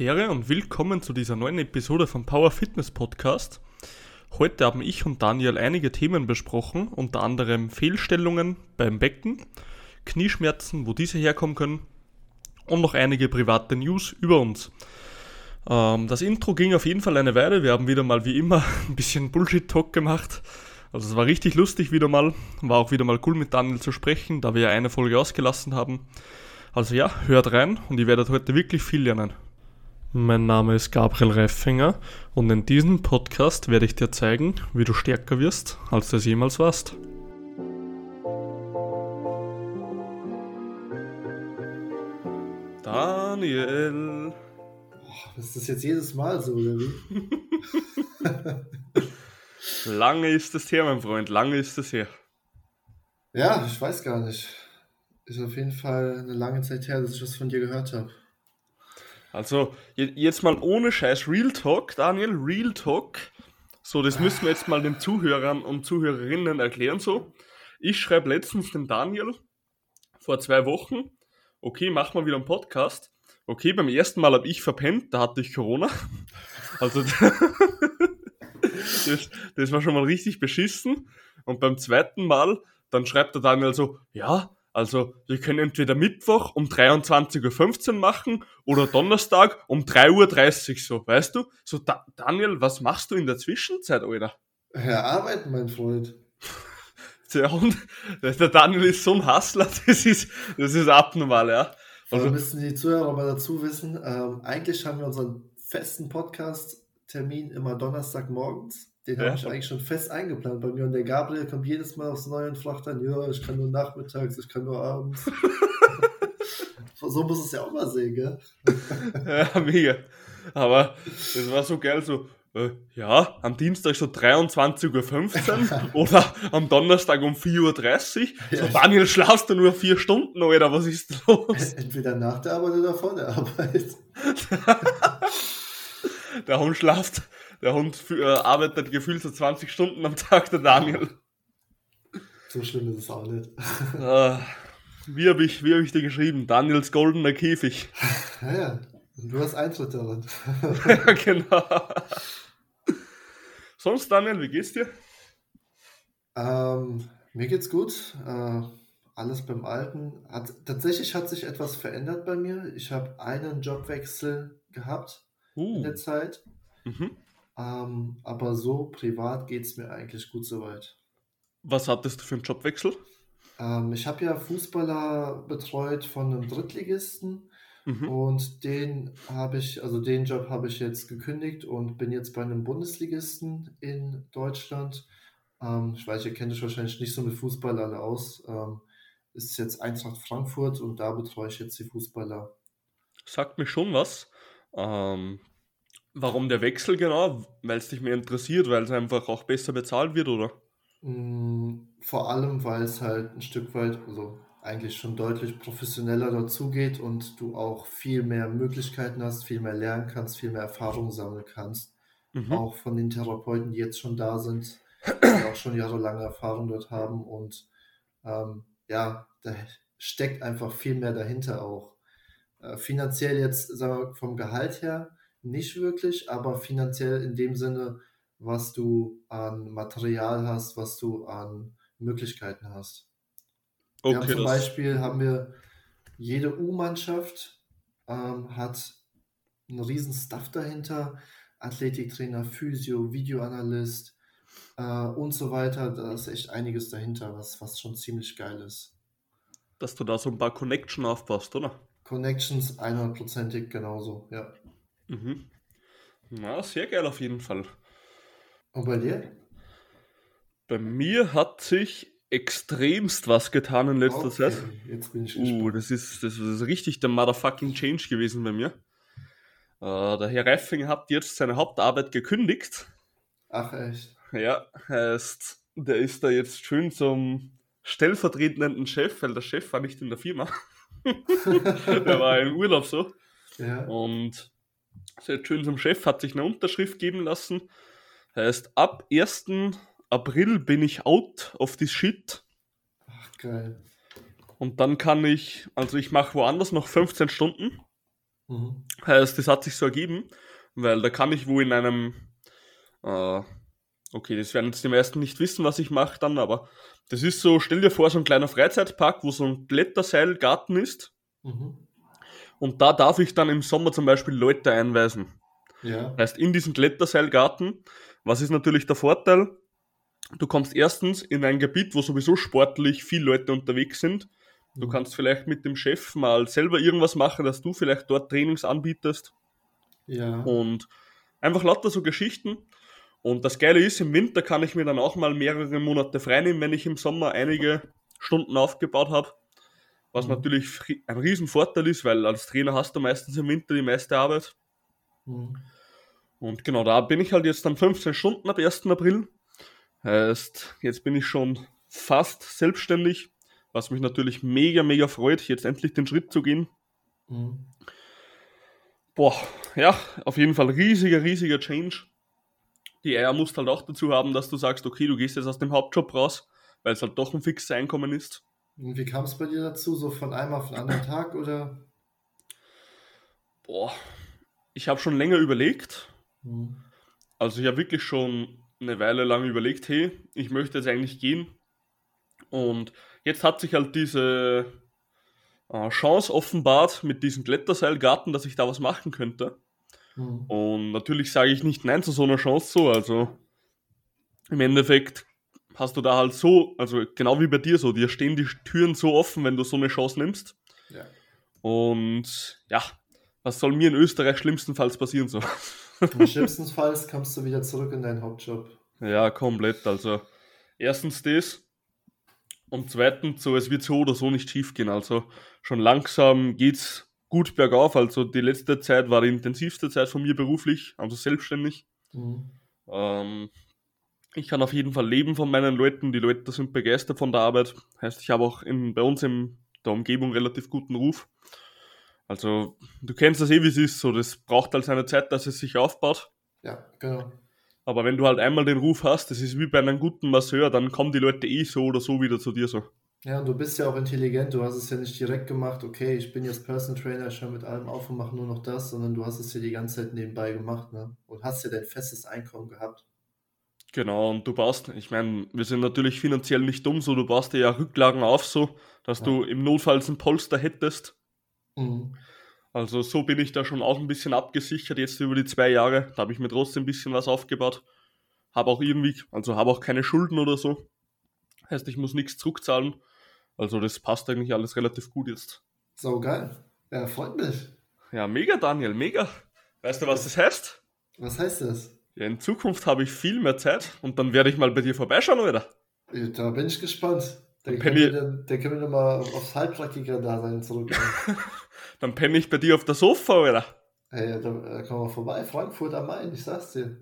Charaktere und willkommen zu dieser neuen Episode vom Power Fitness Podcast. Heute haben ich und Daniel einige Themen besprochen, unter anderem Fehlstellungen beim Becken, Knieschmerzen, wo diese herkommen können und noch einige private News über uns. Ähm, das Intro ging auf jeden Fall eine Weile. Wir haben wieder mal wie immer ein bisschen Bullshit-Talk gemacht. Also es war richtig lustig wieder mal. War auch wieder mal cool mit Daniel zu sprechen, da wir ja eine Folge ausgelassen haben. Also ja, hört rein und ihr werdet heute wirklich viel lernen. Mein Name ist Gabriel Reifinger und in diesem Podcast werde ich dir zeigen, wie du stärker wirst, als du es jemals warst. Daniel. Boah, ist das jetzt jedes Mal so, oder wie? lange ist das her, mein Freund, lange ist das her. Ja, ich weiß gar nicht. Ist auf jeden Fall eine lange Zeit her, dass ich was von dir gehört habe. Also, jetzt mal ohne Scheiß Real Talk, Daniel, Real Talk. So, das müssen wir jetzt mal den Zuhörern und Zuhörerinnen erklären. So, ich schreibe letztens dem Daniel vor zwei Wochen, okay, machen wir wieder einen Podcast. Okay, beim ersten Mal habe ich verpennt, da hatte ich Corona. Also, das, das war schon mal richtig beschissen. Und beim zweiten Mal, dann schreibt der Daniel so, ja, also wir können entweder Mittwoch um 23.15 Uhr machen oder Donnerstag um 3.30 Uhr so, weißt du? So, da Daniel, was machst du in der Zwischenzeit, Alter? Ja, arbeiten, mein Freund. Der, Hund, der Daniel ist so ein Hassler, das ist, das ist abnormal, ja. Also müssen die Zuhörer mal dazu wissen, ähm, eigentlich haben wir unseren festen Podcast-Termin immer Donnerstagmorgens. Den ja. habe ich eigentlich schon fest eingeplant bei mir. Und der Gabriel kommt jedes Mal aufs Neue und fragt dann, ja, ich kann nur nachmittags, ich kann nur abends. so muss es ja auch mal sehen, gell? ja, mega. Aber das war so geil, so, äh, ja, am Dienstag so 23.15 Uhr oder am Donnerstag um 4.30 Uhr. So, Daniel, schlafst du nur vier Stunden, oder was ist los? Entweder nach der Arbeit oder vor der Arbeit. der Hund schlaft der Hund äh, arbeitet gefühlt so 20 Stunden am Tag, der Daniel. So schlimm ist es auch nicht. Äh, wie habe ich, hab ich dir geschrieben? Daniels goldener Käfig. Ja, ja. Du hast Eintritt daran. ja, genau. Sonst, Daniel, wie geht's dir? Ähm, mir geht's gut. Äh, alles beim Alten. Hat, tatsächlich hat sich etwas verändert bei mir. Ich habe einen Jobwechsel gehabt uh. in der Zeit. Mhm. Ähm, aber so privat geht es mir eigentlich gut soweit. Was hattest du für einen Jobwechsel? Ähm, ich habe ja Fußballer betreut von einem Drittligisten mhm. und den habe ich, also den Job habe ich jetzt gekündigt und bin jetzt bei einem Bundesligisten in Deutschland. Ähm, ich weiß, ihr kennt euch wahrscheinlich nicht so mit Fußball alle aus. Ähm, ist jetzt Eintracht Frankfurt und da betreue ich jetzt die Fußballer. Sagt mir schon was. Ähm, Warum der Wechsel genau? Weil es dich mehr interessiert, weil es einfach auch besser bezahlt wird, oder? Mm, vor allem, weil es halt ein Stück weit, also eigentlich schon deutlich professioneller dazugeht und du auch viel mehr Möglichkeiten hast, viel mehr lernen kannst, viel mehr Erfahrung sammeln kannst. Mhm. Auch von den Therapeuten, die jetzt schon da sind, die auch schon jahrelange Erfahrung dort haben. Und ähm, ja, da steckt einfach viel mehr dahinter auch. Äh, finanziell jetzt, sagen wir, vom Gehalt her, nicht wirklich, aber finanziell in dem Sinne, was du an Material hast, was du an Möglichkeiten hast. Okay, wir haben zum Beispiel haben wir jede U-Mannschaft ähm, hat einen riesen Stuff dahinter, Athletiktrainer, Physio, Videoanalyst äh, und so weiter. Da ist echt einiges dahinter, was, was schon ziemlich geil ist. Dass du da so ein paar Connections aufpasst, oder? Connections 100%ig genauso, ja. Mhm. Na, sehr geil auf jeden Fall. Und bei dir? Bei mir hat sich extremst was getan in letzter okay, Zeit. Jetzt bin ich uh, gespannt. Uh, das ist, das ist richtig der motherfucking Change gewesen bei mir. Uh, der Herr Reifing hat jetzt seine Hauptarbeit gekündigt. Ach echt? Ja, heißt, der ist da jetzt schön zum stellvertretenden Chef, weil der Chef war nicht in der Firma. der war im Urlaub so. Ja. Und sehr schön zum Chef, hat sich eine Unterschrift geben lassen. Heißt, ab 1. April bin ich out of this shit. Ach, geil. Und dann kann ich, also ich mache woanders noch 15 Stunden. Mhm. Heißt, das hat sich so ergeben, weil da kann ich wo in einem, äh, okay, das werden jetzt die meisten nicht wissen, was ich mache dann, aber das ist so, stell dir vor, so ein kleiner Freizeitpark, wo so ein Kletterseilgarten ist. Mhm. Und da darf ich dann im Sommer zum Beispiel Leute einweisen. Ja. Heißt, in diesem Kletterseilgarten, was ist natürlich der Vorteil? Du kommst erstens in ein Gebiet, wo sowieso sportlich viele Leute unterwegs sind. Du mhm. kannst vielleicht mit dem Chef mal selber irgendwas machen, dass du vielleicht dort Trainings anbietest. Ja. Und einfach lauter so Geschichten. Und das Geile ist, im Winter kann ich mir dann auch mal mehrere Monate freinehmen, wenn ich im Sommer einige Stunden aufgebaut habe. Was mhm. natürlich ein Riesenvorteil ist, weil als Trainer hast du meistens im Winter die meiste Arbeit. Mhm. Und genau da bin ich halt jetzt dann 15 Stunden ab 1. April. Heißt, jetzt bin ich schon fast selbstständig, was mich natürlich mega, mega freut, jetzt endlich den Schritt zu gehen. Mhm. Boah, ja, auf jeden Fall riesiger, riesiger Change. Die Eier musst halt auch dazu haben, dass du sagst, okay, du gehst jetzt aus dem Hauptjob raus, weil es halt doch ein fixes Einkommen ist. Und wie kam es bei dir dazu? So von einem auf den anderen Tag oder? Boah, ich habe schon länger überlegt. Mhm. Also ich habe wirklich schon eine Weile lang überlegt, hey, ich möchte jetzt eigentlich gehen. Und jetzt hat sich halt diese äh, Chance offenbart mit diesem Kletterseilgarten, dass ich da was machen könnte. Mhm. Und natürlich sage ich nicht nein zu so einer Chance so. Also im Endeffekt hast du da halt so, also genau wie bei dir so, dir stehen die Türen so offen, wenn du so eine Chance nimmst. Ja. Und ja, was soll mir in Österreich schlimmstenfalls passieren so? Schlimmstenfalls kommst du wieder zurück in deinen Hauptjob. Ja, komplett. Also erstens das und zweitens so, es wird so oder so nicht schief gehen. Also schon langsam geht's gut bergauf. Also die letzte Zeit war die intensivste Zeit von mir beruflich, also selbstständig. Mhm. Ähm, ich kann auf jeden Fall leben von meinen Leuten. Die Leute sind begeistert von der Arbeit. Heißt, ich habe auch in, bei uns in der Umgebung relativ guten Ruf. Also, du kennst das eh, wie es ist. So, das braucht halt seine Zeit, dass es sich aufbaut. Ja, genau. Aber wenn du halt einmal den Ruf hast, das ist wie bei einem guten Masseur, dann kommen die Leute eh so oder so wieder zu dir so. Ja, und du bist ja auch intelligent, du hast es ja nicht direkt gemacht, okay, ich bin jetzt Person Trainer, ich höre mit allem auf und mache nur noch das, sondern du hast es ja die ganze Zeit nebenbei gemacht, ne? Und hast ja dein festes Einkommen gehabt. Genau, und du baust, ich meine, wir sind natürlich finanziell nicht dumm, so du baust dir ja Rücklagen auf, so, dass ja. du im Notfall ein Polster hättest. Mhm. Also so bin ich da schon auch ein bisschen abgesichert jetzt über die zwei Jahre. Da habe ich mir trotzdem ein bisschen was aufgebaut. Habe auch irgendwie, also habe auch keine Schulden oder so. Heißt, ich muss nichts zurückzahlen. Also das passt eigentlich alles relativ gut jetzt. So geil. Ja, freut mich. Ja, mega, Daniel, mega. Weißt du, was das heißt? Was heißt das? Ja, in Zukunft habe ich viel mehr Zeit und dann werde ich mal bei dir vorbeischauen, oder? Ja, da bin ich gespannt. Der können, wir, dann, der können wir nochmal aufs Heilpraktiker-Dasein zurück. dann penne ich bei dir auf der Sofa, oder? Hey, da, da kommen wir vorbei. Frankfurt am Main, ich sag's dir.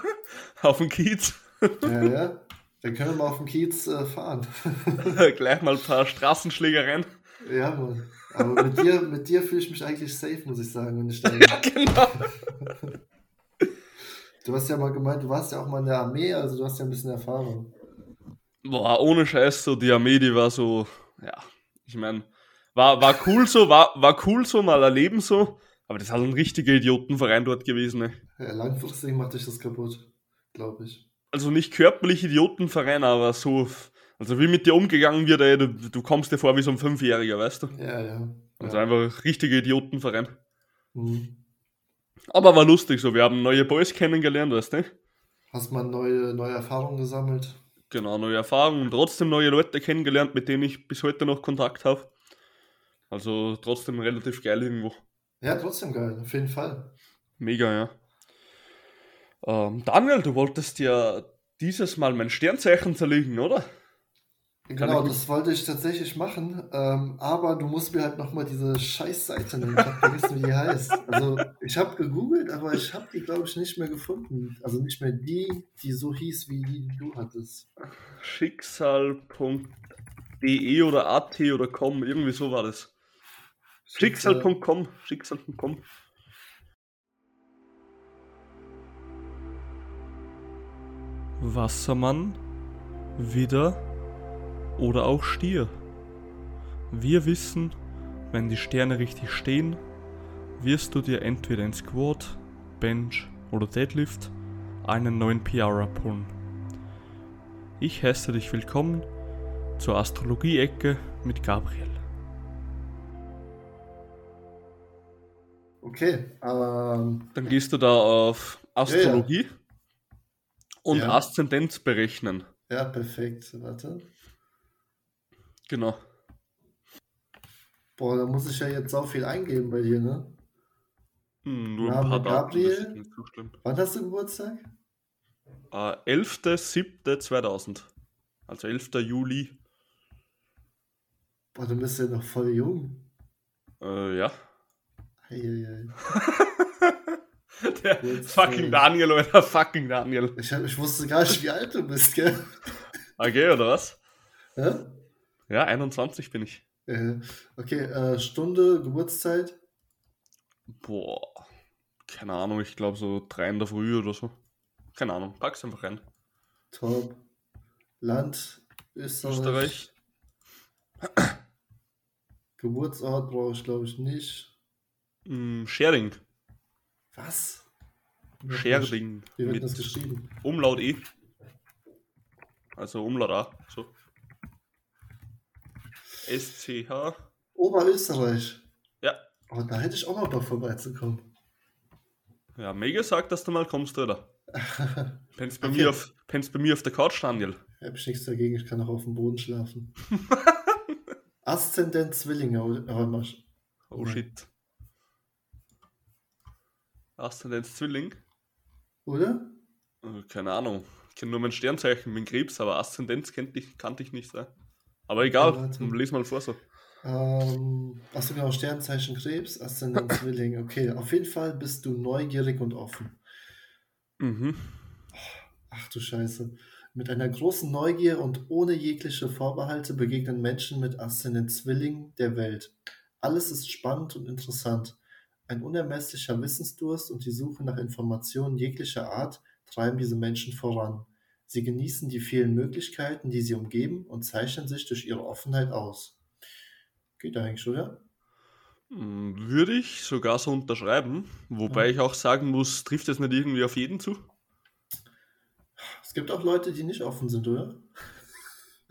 auf dem Kiez. ja, ja. Dann können wir mal auf dem Kiez äh, fahren. Gleich mal ein paar Straßenschlägereien. Ja, Mann. Aber mit dir, mit dir fühle ich mich eigentlich safe, muss ich sagen, wenn ich da Ja, genau. Du hast ja mal gemeint, du warst ja auch mal in der Armee, also du hast ja ein bisschen Erfahrung. Boah, ohne Scheiß, so die Armee, die war so, ja, ich meine, war, war cool so, war, war cool so, mal erleben so, aber das halt ein richtiger Idiotenverein dort gewesen, ne? Ja, langfristig macht dich das kaputt, glaube ich also nicht körperlich Idiotenverein, aber so, also wie mit dir umgegangen wird, ey, du, du kommst dir vor wie so ein Fünfjähriger, weißt du? Ja, ja. Also ja. einfach richtiger Idiotenverein. Mhm. Aber war lustig so, wir haben neue Boys kennengelernt, weißt du? Hast mal neue, neue Erfahrungen gesammelt? Genau, neue Erfahrungen und trotzdem neue Leute kennengelernt, mit denen ich bis heute noch Kontakt habe. Also trotzdem relativ geil irgendwo. Ja, trotzdem geil, auf jeden Fall. Mega, ja. Ähm, Daniel, du wolltest ja dieses Mal mein Sternzeichen zerlegen, oder? Genau, das wollte ich tatsächlich machen, ähm, aber du musst mir halt nochmal diese Scheißseite nennen. Ich habe vergessen, wie die heißt. Also, ich habe gegoogelt, aber ich habe die, glaube ich, nicht mehr gefunden. Also nicht mehr die, die so hieß, wie die, die du hattest. Schicksal.de oder at oder com, irgendwie so war das. Schicksal.com, Schicksal.com. Wassermann, Widder oder auch Stier. Wir wissen, wenn die Sterne richtig stehen, wirst du dir entweder in Squat, Bench oder Deadlift einen neuen PR abholen. Ich heiße dich willkommen zur Astrologie-Ecke mit Gabriel. Okay, ähm, Dann gehst du da auf Astrologie und Ja. Aszendenz berechnen. ja, perfekt. Warte. Genau. Boah, da muss ich ja jetzt auch viel eingeben bei dir, ne? Hm, nur Name ein paar Daten, Gabriel? ist nicht so schlimm. Wann hast du Geburtstag? Äh, 11.07.2000. Also 11. Juli. Boah, du bist ja noch voll jung. Äh, ja. Eieiei. Der Geburtstag. fucking Daniel, oder fucking Daniel. Ich, hab, ich wusste gar nicht, wie alt du bist, gell? Okay, oder was? Hä? Ja, 21 bin ich. Äh, okay, äh, Stunde, Geburtszeit. Boah. Keine Ahnung, ich glaube so drei in der Früh oder so. Keine Ahnung, pack's einfach rein. Top. Land, Österreich. Österreich. Geburtsort brauche ich, glaube ich, nicht. Hm, Schering. Was? Scherding. Wie wird Mit das geschrieben? Umlaut E. Also Umlaut A. So. SCH. Oberösterreich. Ja. Oh, da hätte ich auch mal Bock vorbeizukommen. Ja, mega sagt, dass du mal kommst, oder? Pennst bei, Okay. mir auf, pennst bei mir auf der Couch, Daniel. Hab ich nichts dagegen, ich kann auch auf dem Boden schlafen. Aszendent Zwillinge, aber mal. Oh Ja. shit. Aszendenz Zwilling? Oder? Äh, Keine Ahnung. Ich kenne nur mein Sternzeichen mit Krebs, aber Aszendenz kennt ich, kannte ich nicht. Sein. Aber egal, Ja, lies mal vor so. Ähm, achso, genau, Sternzeichen Krebs, Aszendent Zwilling. Okay, auf jeden Fall bist du neugierig und offen. Mhm. Ach du Scheiße. Mit einer großen Neugier und ohne jegliche Vorbehalte begegnen Menschen mit Aszendent Zwilling der Welt. Alles ist spannend und interessant. Ein unermesslicher Wissensdurst und die Suche nach Informationen jeglicher Art treiben diese Menschen voran. Sie genießen die vielen Möglichkeiten, die sie umgeben und zeichnen sich durch ihre Offenheit aus. Geht eigentlich, oder? Hm, Würde ich sogar so unterschreiben, wobei Ja. ich auch sagen muss, trifft es nicht irgendwie auf jeden zu? Es gibt auch Leute, die nicht offen sind, oder?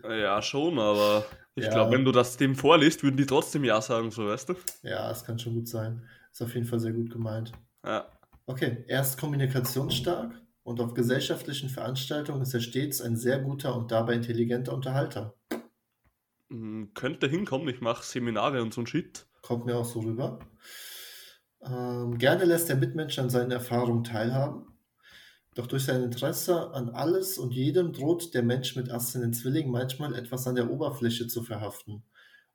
Äh, Ja, schon, aber ich Ja. glaube, wenn du das dem vorliest, würden die trotzdem Ja sagen, so weißt du? Ja, es kann schon gut sein. Ist auf jeden Fall sehr gut gemeint. Ja. Okay, er ist kommunikationsstark und auf gesellschaftlichen Veranstaltungen ist er stets ein sehr guter und dabei intelligenter Unterhalter. Hm, Könnte hinkommen, ich mache Seminare und so ein Shit. Kommt mir auch so rüber. Ähm, gerne lässt er Mitmenschen an seinen Erfahrungen teilhaben. Doch durch sein Interesse an alles und jedem droht der Mensch mit Aszendent Zwilling manchmal etwas an der Oberfläche zu verhaften.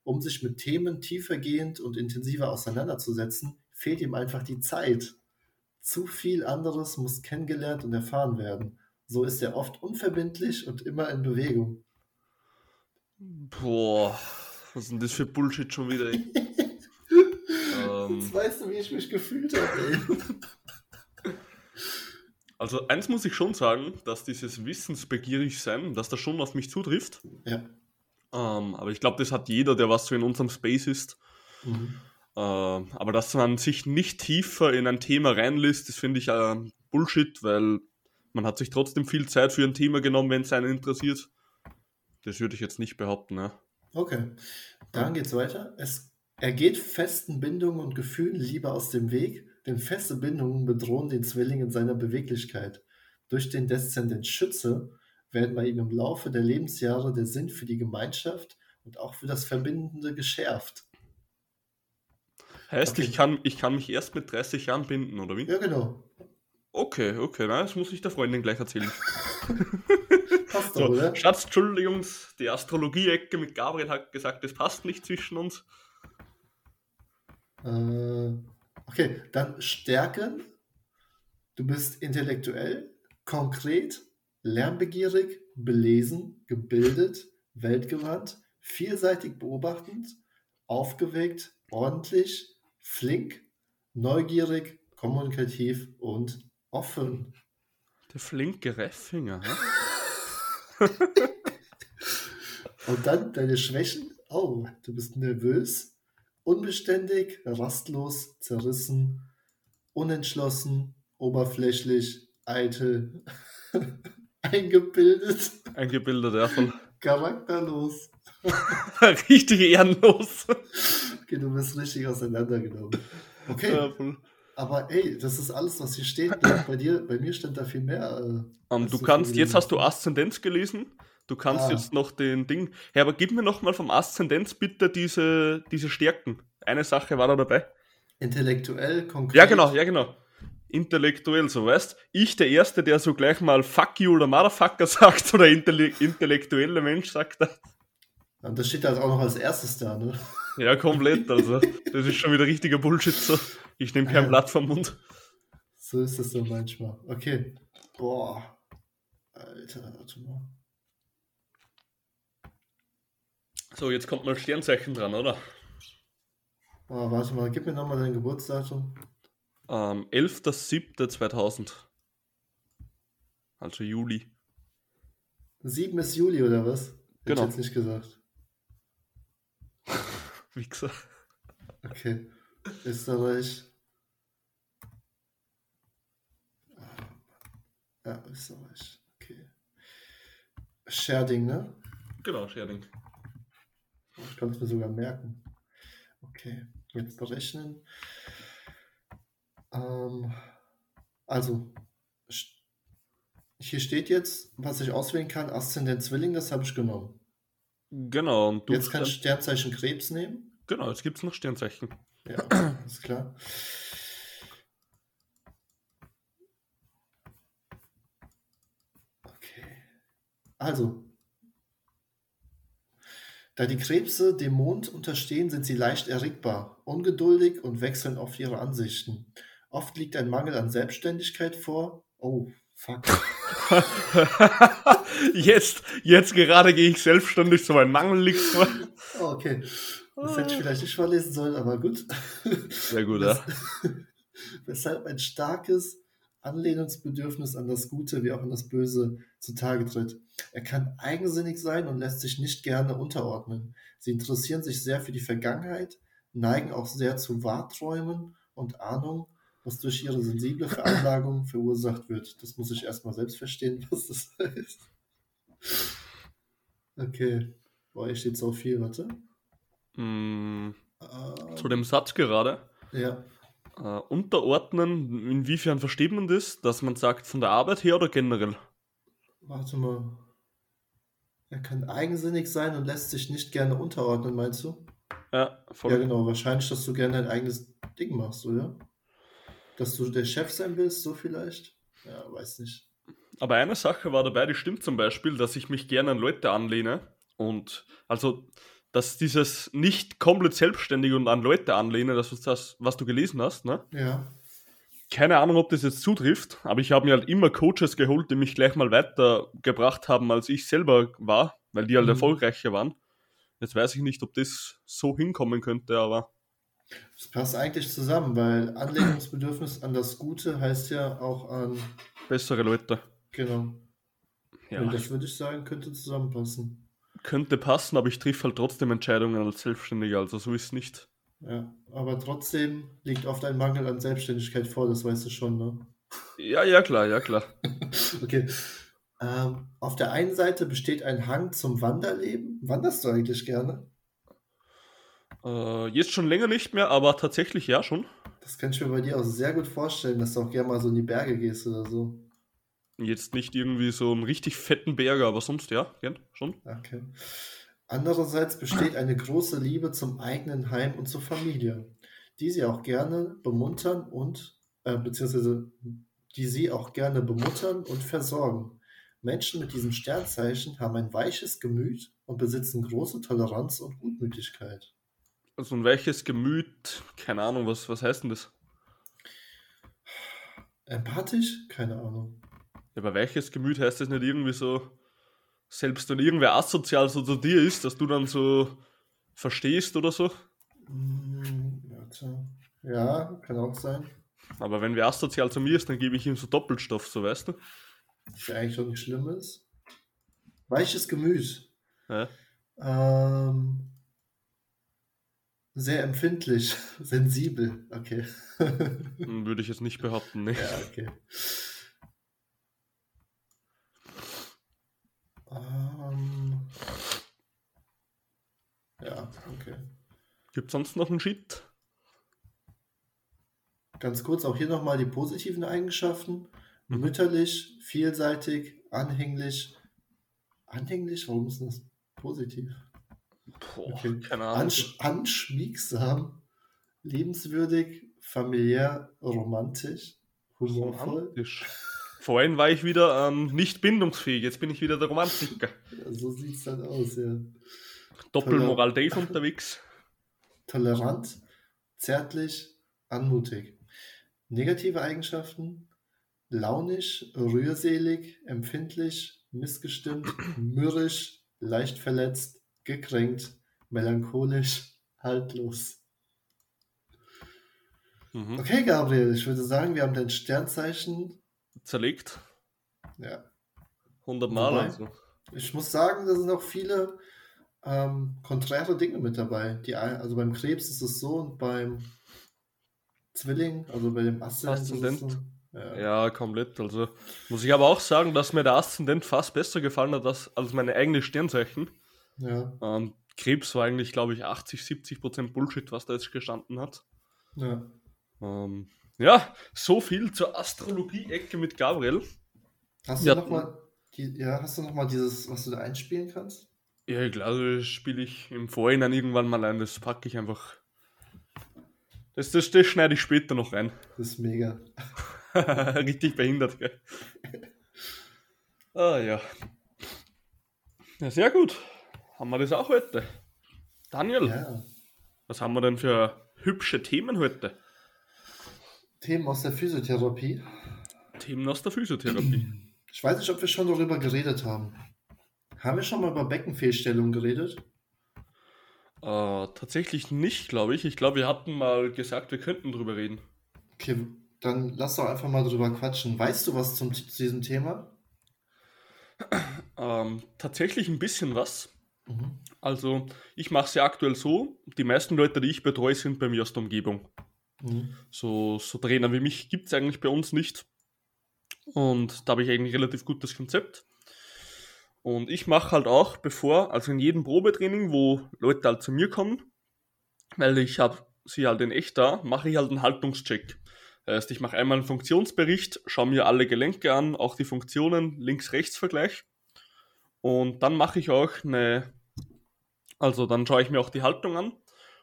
Um sich mit Themen tiefergehend und intensiver auseinanderzusetzen, fehlt ihm einfach die Zeit. Zu viel anderes muss kennengelernt und erfahren werden. So ist er oft unverbindlich und immer in Bewegung. Boah, was ist denn das für Bullshit schon wieder? Ey? ähm, Jetzt weißt du, wie ich mich gefühlt habe, ey. also eins muss ich schon sagen, dass dieses wissensbegierig sein, dass das schon auf mich zutrifft. Ja. Ähm, aber ich glaube, das hat jeder, der was so in unserem Space ist. Mhm. Ähm, aber dass man sich nicht tiefer in ein Thema reinlässt, das finde ich äh, Bullshit, weil man hat sich trotzdem viel Zeit für ein Thema genommen, wenn es einen interessiert. Das würde ich jetzt nicht behaupten, ne? Okay, dann geht's weiter. Es, er geht festen Bindungen und Gefühlen lieber aus dem Weg, denn feste Bindungen bedrohen den Zwilling in seiner Beweglichkeit. Durch den Deszendent Schütze werden bei ihm im Laufe der Lebensjahre der Sinn für die Gemeinschaft und auch für das Verbindende geschärft. Heißt, Okay. ich, kann, ich kann mich erst mit 30 Jahren binden, oder wie? Ja, genau. Okay, okay, na, das muss ich der Freundin gleich erzählen. Passt doch, So, oder? Schatz, Entschuldigung, die Astrologie-Ecke mit Gabriel hat gesagt, das passt nicht zwischen uns. Äh, okay, dann Stärken. Du bist intellektuell, konkret, lernbegierig, belesen, gebildet, weltgewandt, vielseitig beobachtend, aufgeweckt, ordentlich, flink, neugierig, kommunikativ und offen. Der flinke Reifinger, hä? Und dann deine Schwächen. Oh, du bist nervös, unbeständig, rastlos, zerrissen, unentschlossen, oberflächlich, eitel, eingebildet, Eingebildet, ja, charakterlos. richtig ehrenlos. Okay, du bist richtig auseinandergenommen. Okay, Ja, aber ey, das ist alles, was hier steht. Bei dir, bei mir stand da viel mehr. Äh, Ähm, als du kannst, jetzt hast du Aszendenz gelesen. Du kannst Ah. jetzt noch den Ding. Hey, aber gib mir noch mal vom Aszendenz bitte diese, diese Stärken. Eine Sache war da dabei. Intellektuell, konkret. Ja, genau, ja, genau. Intellektuell, so weißt Ich, der Erste, der so gleich mal Fuck you oder Motherfucker sagt oder intelle intellektuelle Mensch sagt das. Und das steht halt auch noch als erstes da, ne? Ja, komplett. Also, das ist schon wieder richtiger Bullshit. So. Ich nehme kein Ja. Blatt vom Mund. So ist es so manchmal. Okay. Boah. Alter, warte mal. So, jetzt kommt mal Sternzeichen dran, oder? Boah, warte mal, gib mir nochmal dein Geburtsdatum. Ähm, 11.07.2000. Also Juli. 7 ist Juli oder was? Hätte Genau. ich jetzt nicht gesagt. Wichser. Okay. Österreich. Ja, Österreich. Okay. Scherding, ne? Genau, Scherding. Ich kann es mir sogar merken. Okay, jetzt berechnen. Ähm, also, hier steht jetzt, was ich auswählen kann, Aszendent Zwilling, das habe ich genommen. Genau, und du. Jetzt kann ich Sternzeichen Krebs nehmen. Genau, jetzt gibt es noch Sternzeichen. Ja, ist klar. Okay. Also, da die Krebse dem Mond unterstehen, sind sie leicht erregbar, ungeduldig und wechseln oft ihre Ansichten. Oft liegt ein Mangel an Selbstständigkeit vor. Oh, fuck. jetzt, jetzt gerade gehe ich selbstständig, so ein Mangel liegt vor. Okay. Das hätte ich vielleicht nicht vorlesen sollen, aber gut. Sehr gut, ja. Weshalb ein starkes Anlehnungsbedürfnis an das Gute wie auch an das Böse zutage tritt. Er kann eigensinnig sein und lässt sich nicht gerne unterordnen. Sie interessieren sich sehr für die Vergangenheit, neigen auch sehr zu Wahrträumen und Ahnung, was durch ihre sensible Veranlagung verursacht wird. Das muss ich erstmal selbst verstehen, was das heißt. Okay. Boah, hier steht so viel, warte. Mm, Ähm, zu dem Satz gerade. ja. Äh, unterordnen, inwiefern versteht man das? Dass man sagt, von der Arbeit her oder generell? Warte mal. Er kann eigensinnig sein und lässt sich nicht gerne unterordnen, meinst du? Ja, voll. Ja, genau. Wahrscheinlich, dass du gerne dein eigenes Ding machst, oder? Dass du der Chef sein willst, so vielleicht? Ja, weiß nicht. Aber eine Sache war dabei, die stimmt zum Beispiel, dass ich mich gerne an Leute anlehne. Und also, dass dieses nicht komplett selbstständig und an Leute anlehne, das ist das, was du gelesen hast, ne? Ja. Keine Ahnung, ob das jetzt zutrifft, aber ich habe mir halt immer Coaches geholt, die mich gleich mal weitergebracht haben, als ich selber war, weil die halt Mhm. erfolgreicher waren. Jetzt weiß ich nicht, ob das so hinkommen könnte, aber Das passt eigentlich zusammen, weil Anlehnungsbedürfnis an das Gute heißt ja auch an, bessere Leute. genau. Ja, Und das würde ich sagen, könnte zusammenpassen. Könnte passen, aber ich triff halt trotzdem Entscheidungen als Selbstständiger, also so ist es nicht. Ja. Aber trotzdem liegt oft ein Mangel an Selbstständigkeit vor, das weißt du schon, ne? Ja, ja, klar, ja, klar. Okay. Ähm, auf der einen Seite besteht ein Hang zum Wanderleben. Wanderst du eigentlich gerne? Äh, jetzt schon länger nicht mehr, aber tatsächlich ja schon. Das kann ich mir bei dir auch sehr gut vorstellen, dass du auch gerne mal so in die Berge gehst oder so. Jetzt nicht irgendwie so einen richtig fetten Berger, aber sonst ja, gern, schon. Okay. Andererseits besteht eine große Liebe zum eigenen Heim und zur Familie, die sie auch gerne bemuttern und, äh, beziehungsweise die sie auch gerne bemuttern und versorgen. Menschen mit diesem Sternzeichen haben ein weiches Gemüt und besitzen große Toleranz und Gutmütigkeit. Also ein weiches Gemüt, keine Ahnung, was, was heißt denn das? Empathisch? Keine Ahnung. Ja, aber weiches Gemüt heißt das nicht irgendwie so, selbst wenn irgendwer asozial so zu dir ist, dass du dann so verstehst oder so. Warte. Ja, kann auch sein. Aber wenn wer asozial zu mir ist, dann gebe ich ihm so Doppelstoff, so weißt du? Was ja eigentlich schon nicht schlimm ist. Weiches Gemüt. Ja. Ähm, Sehr empfindlich, sensibel, okay. Hm, Würde ich jetzt nicht behaupten, ne? Ja, okay. Ähm, ja, okay. Gibt sonst noch einen Shit? Ganz kurz auch hier nochmal die positiven Eigenschaften. Mhm. Mütterlich, vielseitig, anhänglich. Anhänglich? Warum ist das positiv? Boah, Okay. keine Ahnung. Ansch anschmiegsam, liebenswürdig, familiär, romantisch, humorvoll. Romantisch. Vorhin war ich wieder ähm, nicht bindungsfähig, jetzt bin ich wieder der Romantiker. Ja, so sieht es dann aus, ja. Doppelmoral Dave unterwegs. Tolerant, zärtlich, anmutig. Negative Eigenschaften: launisch, rührselig, empfindlich, missgestimmt, mürrisch, leicht verletzt, gekränkt, melancholisch, haltlos. Mhm. Okay, Gabriel, ich würde sagen, wir haben dein Sternzeichen. Zerlegt. Ja. 100 Mal Wobei- also. Ich muss sagen, da sind auch viele ähm, konträre Dinge mit dabei. Die, also beim Krebs ist es so und beim Zwilling, also bei dem Aszendent. So. Ja. Ja, komplett. Also muss ich aber auch sagen, dass mir der Aszendent fast besser gefallen hat als, als meine eigene Sternzeichen. Ja. Ähm, Krebs war eigentlich, glaube ich, 80, 70 Prozent Bullshit, was da jetzt gestanden hat. ja. Ähm, ja, so viel zur Astrologie-Ecke mit Gabriel. Hast Ja. du noch mal die, ja, hast du noch mal dieses, was du da einspielen kannst? Ja, ich glaube, das spiele ich im Vorhinein irgendwann mal ein. Das packe ich einfach. Das, das, das schneide ich später noch rein. Das ist mega. Richtig behindert, gell? Ah ja. Ja, sehr gut. Haben wir das auch heute? Daniel, Ja. was haben wir denn für hübsche Themen heute? Themen aus der Physiotherapie. Themen aus der Physiotherapie. Ich weiß nicht, ob wir schon darüber geredet haben. Haben wir schon mal über Beckenfehlstellungen geredet? äh, tatsächlich nicht, glaube ich. Ich glaube, wir hatten mal gesagt, wir könnten drüber reden. Okay, dann lass doch einfach mal drüber quatschen. Weißt du was zum, zu diesem Thema? Ähm, tatsächlich ein bisschen was. Mhm. Also, ich mache es ja aktuell so. Die meisten Leute, die ich betreue, sind bei mir aus der Umgebung. Mhm. So, so Trainer wie mich gibt es eigentlich bei uns nicht. Und da habe ich eigentlich ein relativ gutes Konzept. Und ich mache halt auch, bevor, also in jedem Probetraining, wo Leute halt zu mir kommen, weil ich habe sie halt in echt da, mache ich halt einen Haltungscheck. Das heißt, ich mache einmal einen Funktionsbericht, schaue mir alle Gelenke an, auch die Funktionen, Links-Rechts-Vergleich. Und dann mache ich auch eine, also dann schaue ich mir auch die Haltung an.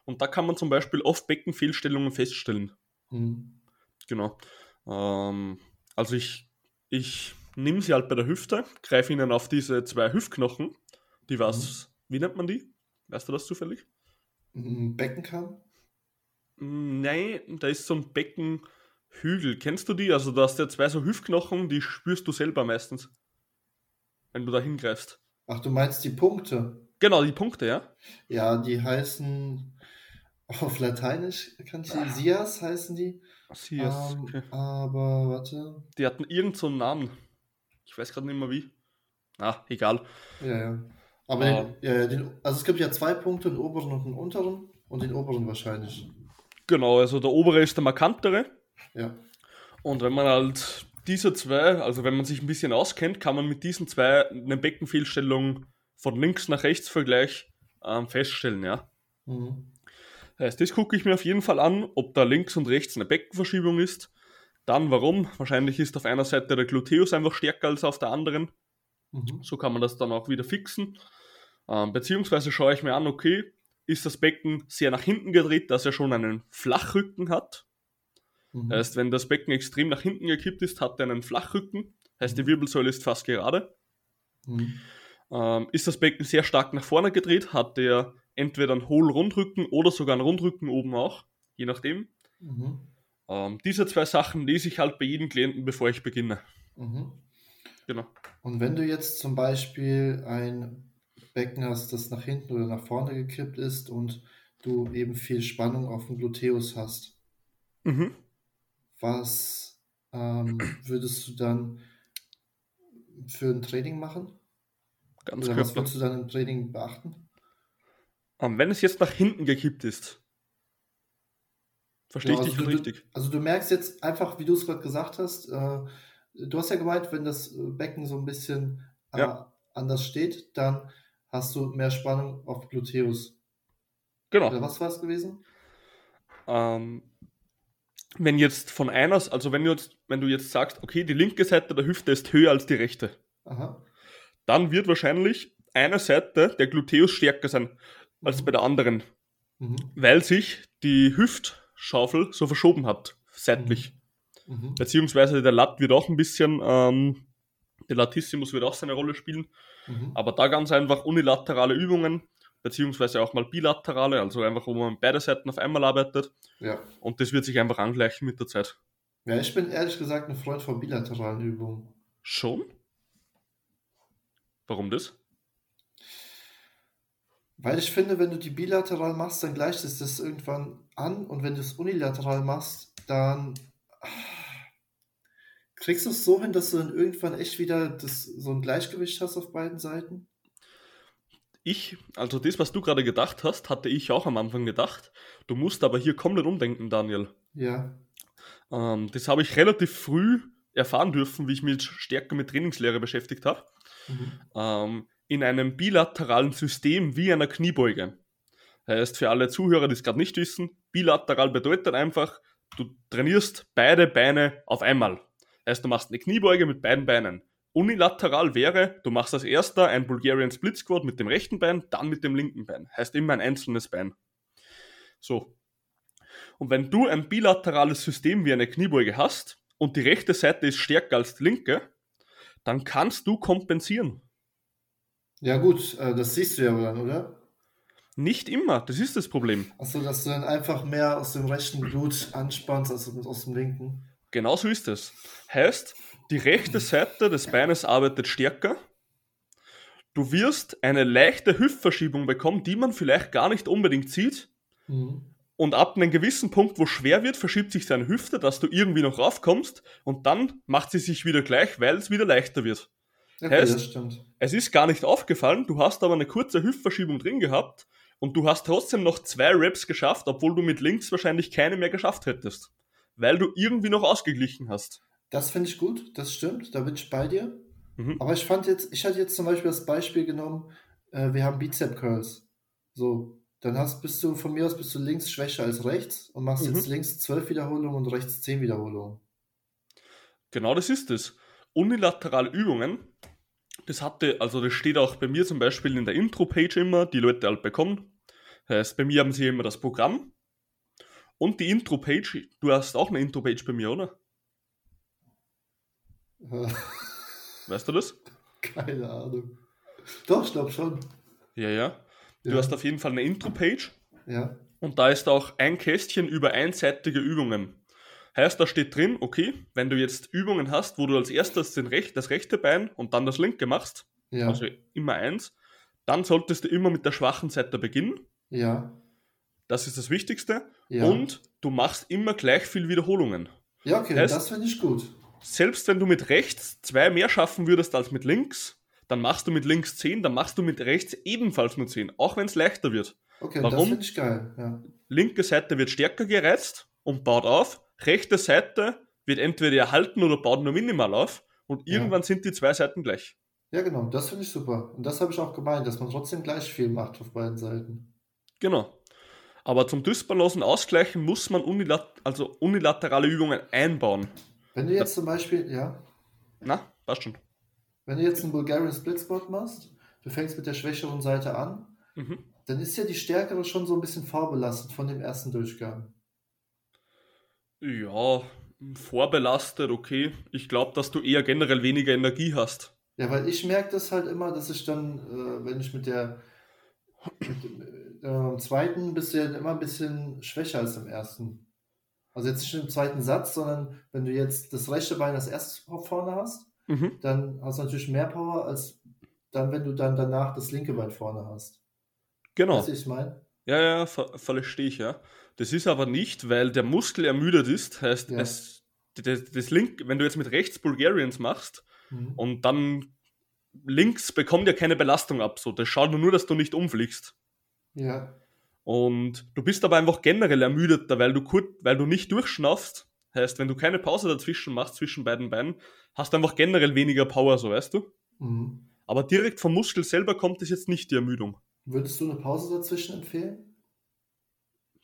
Und da kann man zum Beispiel oft Beckenfehlstellungen feststellen. Mhm. Genau. Ähm, also ich, ich nehme sie halt bei der Hüfte, greife ihnen auf diese zwei Hüftknochen. Die was, wie nennt man die? Weißt du das zufällig? Mhm. Beckenkamm? Mm, Nein, da ist so ein Beckenhügel. Kennst du die? Also da hast du ja zwei so Hüftknochen, die spürst du selber meistens. Wenn du da hingreifst. Ach, du meinst die Punkte? Genau, die Punkte, ja? Ja, die heißen auf Lateinisch, kann ich die, Sias heißen die. Sias, Ähm, okay. Aber warte. Die hatten irgend so einen Namen. Ich weiß gerade nicht mehr wie. Ah, egal. Ja, ja. Aber Ah. den, ja, ja, den, also es gibt ja zwei Punkte, den oberen und den unteren. Und den oberen wahrscheinlich. Genau, also der obere ist der markantere. Ja. Und wenn man halt diese zwei, also wenn man sich ein bisschen auskennt, kann man mit diesen zwei eine Beckenfehlstellung von links nach rechts Vergleich ähm, feststellen, ja. Mhm. Das heißt, das gucke ich mir auf jeden Fall an, ob da links und rechts eine Beckenverschiebung ist. Dann warum? Wahrscheinlich ist auf einer Seite der Gluteus einfach stärker als auf der anderen. Mhm. So kann man das dann auch wieder fixen. Ähm, beziehungsweise schaue ich mir an, okay, ist das Becken sehr nach hinten gedreht, dass er schon einen Flachrücken hat. Mhm. Heißt, wenn das Becken extrem nach hinten gekippt ist, hat er einen Flachrücken. Heißt, die Wirbelsäule ist fast gerade. Mhm. Ähm, ist das Becken sehr stark nach vorne gedreht, hat er entweder einen Hohl-Rundrücken oder sogar einen Rundrücken oben auch, je nachdem. Mhm. Ähm, diese zwei Sachen lese ich halt bei jedem Klienten, bevor ich beginne. Mhm. Genau. Und wenn du jetzt zum Beispiel ein Becken hast, das nach hinten oder nach vorne gekippt ist und du eben viel Spannung auf dem Gluteus hast, Mhm. was ähm, würdest du dann für ein Training machen? Ganz Oder was würdest du dann im Training beachten? Ähm, wenn es jetzt nach hinten gekippt ist, Verstehe Ja, ich also dich du, richtig? also du merkst jetzt einfach, wie du es gerade gesagt hast, äh, du hast ja gemeint, wenn das äh, Becken so ein bisschen äh, Ja, anders steht, dann hast du mehr Spannung auf Gluteus. Oder genau. was war es gewesen? Ähm, wenn jetzt von einer, also wenn du jetzt, wenn du jetzt sagst, okay, die linke Seite der Hüfte ist höher als die rechte, Aha. dann wird wahrscheinlich eine Seite der Gluteus stärker sein als bei der anderen, Mhm. weil sich die Hüftschaufel so verschoben hat, seitlich. Mhm. Mhm. Beziehungsweise der Lat wird auch ein bisschen, ähm, der Latissimus wird auch seine Rolle spielen, Mhm. aber da ganz einfach unilaterale Übungen, beziehungsweise auch mal bilaterale, also einfach, wo man beide Seiten auf einmal arbeitet Ja. und das wird sich einfach angleichen mit der Zeit. Ja, ich bin ehrlich gesagt ein Freund von bilateralen Übungen. Schon? Warum das? Weil ich finde, wenn du die bilateral machst, dann gleicht es das irgendwann an und wenn du es unilateral machst, dann ah, kriegst du es so hin, dass du dann irgendwann echt wieder das, so ein Gleichgewicht hast auf beiden Seiten. Ich, also das, was du gerade gedacht hast, hatte ich auch am Anfang gedacht. Du musst aber hier komplett umdenken, Daniel. Ja. Ähm, das habe ich relativ früh erfahren dürfen, wie ich mich stärker mit Trainingslehre beschäftigt habe. Mhm. Ähm, in einem bilateralen System wie einer Kniebeuge. Heißt für alle Zuhörer, die es gerade nicht wissen, bilateral bedeutet einfach, du trainierst beide Beine auf einmal. Heißt, du machst eine Kniebeuge mit beiden Beinen. Unilateral wäre, du machst als erster ein Bulgarian Split Squat mit dem rechten Bein, dann mit dem linken Bein. Heißt immer ein einzelnes Bein. So. Und wenn du ein bilaterales System wie eine Kniebeuge hast und die rechte Seite ist stärker als die linke, dann kannst du kompensieren. Ja, gut, äh, das siehst du ja dann, oder? Nicht immer, das ist das Problem. Achso, dass du dann einfach mehr aus dem rechten Blut anspannst als aus dem linken. Genauso ist es. Heißt, die rechte Seite des Beines arbeitet stärker. Du wirst eine leichte Hüftverschiebung bekommen, die man vielleicht gar nicht unbedingt sieht. Mhm. Und ab einem gewissen Punkt, wo schwer wird, verschiebt sich deine Hüfte, dass du irgendwie noch raufkommst. Und dann macht sie sich wieder gleich, weil es wieder leichter wird. Okay, Heißt- das stimmt. Es ist gar nicht aufgefallen, du hast aber eine kurze Hüftverschiebung drin gehabt und du hast trotzdem noch zwei Reps geschafft, obwohl du mit links wahrscheinlich keine mehr geschafft hättest. Weil du irgendwie noch ausgeglichen hast. Das finde ich gut, das stimmt, da bin ich bei dir. Mhm. Aber ich fand jetzt, ich hatte jetzt zum Beispiel das Beispiel genommen, äh, wir haben Bizep Curls. So, dann hast, bist du von mir aus bist du links schwächer als rechts und machst Mhm. jetzt links 12 Wiederholungen und rechts 10 Wiederholungen. Genau das ist es. Unilaterale Übungen, das hatte, also das steht auch bei mir zum Beispiel in der Intro-Page immer, die Leute halt bekommen. Heißt, bei mir haben sie immer das Programm und die Intro-Page. Du hast auch eine Intro-Page bei mir, oder? Weißt du das? Keine Ahnung. Doch, ich glaube schon. Ja, ja. Du Ja. hast auf jeden Fall eine Intro-Page Ja. und da ist auch ein Kästchen über einseitige Übungen. Heißt, da steht drin, okay, wenn du jetzt Übungen hast, wo du als erstes den Rech das rechte Bein und dann das linke machst, Ja. also immer eins, dann solltest du immer mit der schwachen Seite beginnen. Ja. Das ist das Wichtigste. Ja. Und du machst immer gleich viel Wiederholungen. Ja, okay, Heißt- das finde ich gut. Selbst wenn du mit rechts zwei mehr schaffen würdest als mit links, dann machst du mit links 10, dann machst du mit rechts ebenfalls nur 10, auch wenn es leichter wird. Okay, das Warum? finde ich geil. Ja. Linke Seite wird stärker gereizt und baut auf, rechte Seite wird entweder erhalten oder baut nur minimal auf und Ja. irgendwann sind die zwei Seiten gleich. ja, genau, das finde ich super. Und das habe ich auch gemeint, dass man trotzdem gleich viel macht auf beiden Seiten. Genau. Aber zum dysbalancen Ausgleichen muss man unilat also unilaterale Übungen einbauen. Wenn du jetzt zum Beispiel, ja, Na, passt schon. wenn du jetzt einen Bulgarian Split Squat machst, du fängst mit der schwächeren Seite an, Mhm. dann ist ja die stärkere schon so ein bisschen vorbelastet von dem ersten Durchgang. Ja, vorbelastet, okay. Ich glaube, dass du eher generell weniger Energie hast. Ja, weil ich merke das halt immer, dass ich dann, äh, wenn ich mit der mit, äh, zweiten bist du immer ein bisschen schwächer als im ersten. Also jetzt nicht im zweiten Satz, sondern wenn du jetzt das rechte Bein als erstes vorne hast, Mhm. dann hast du natürlich mehr Power, als dann, wenn du dann danach das linke Bein vorne hast. Genau. Wie ich meine? Ja, ja, ver verstehe ich, ja. Das ist aber nicht, weil der Muskel ermüdet ist. Heißt, Ja. es, das, das Link, wenn du jetzt mit rechts Bulgarians machst Mhm. und dann links bekommt ja keine Belastung ab. So, das schaut nur, dass du nicht umfliegst. Ja. Und du bist aber einfach generell ermüdeter, weil du, kurz, weil du nicht durchschnaufst. Heißt, wenn du keine Pause dazwischen machst, zwischen beiden Beinen, hast du einfach generell weniger Power, so weißt du. Mhm. Aber direkt vom Muskel selber kommt es jetzt nicht die Ermüdung. Würdest du eine Pause dazwischen empfehlen?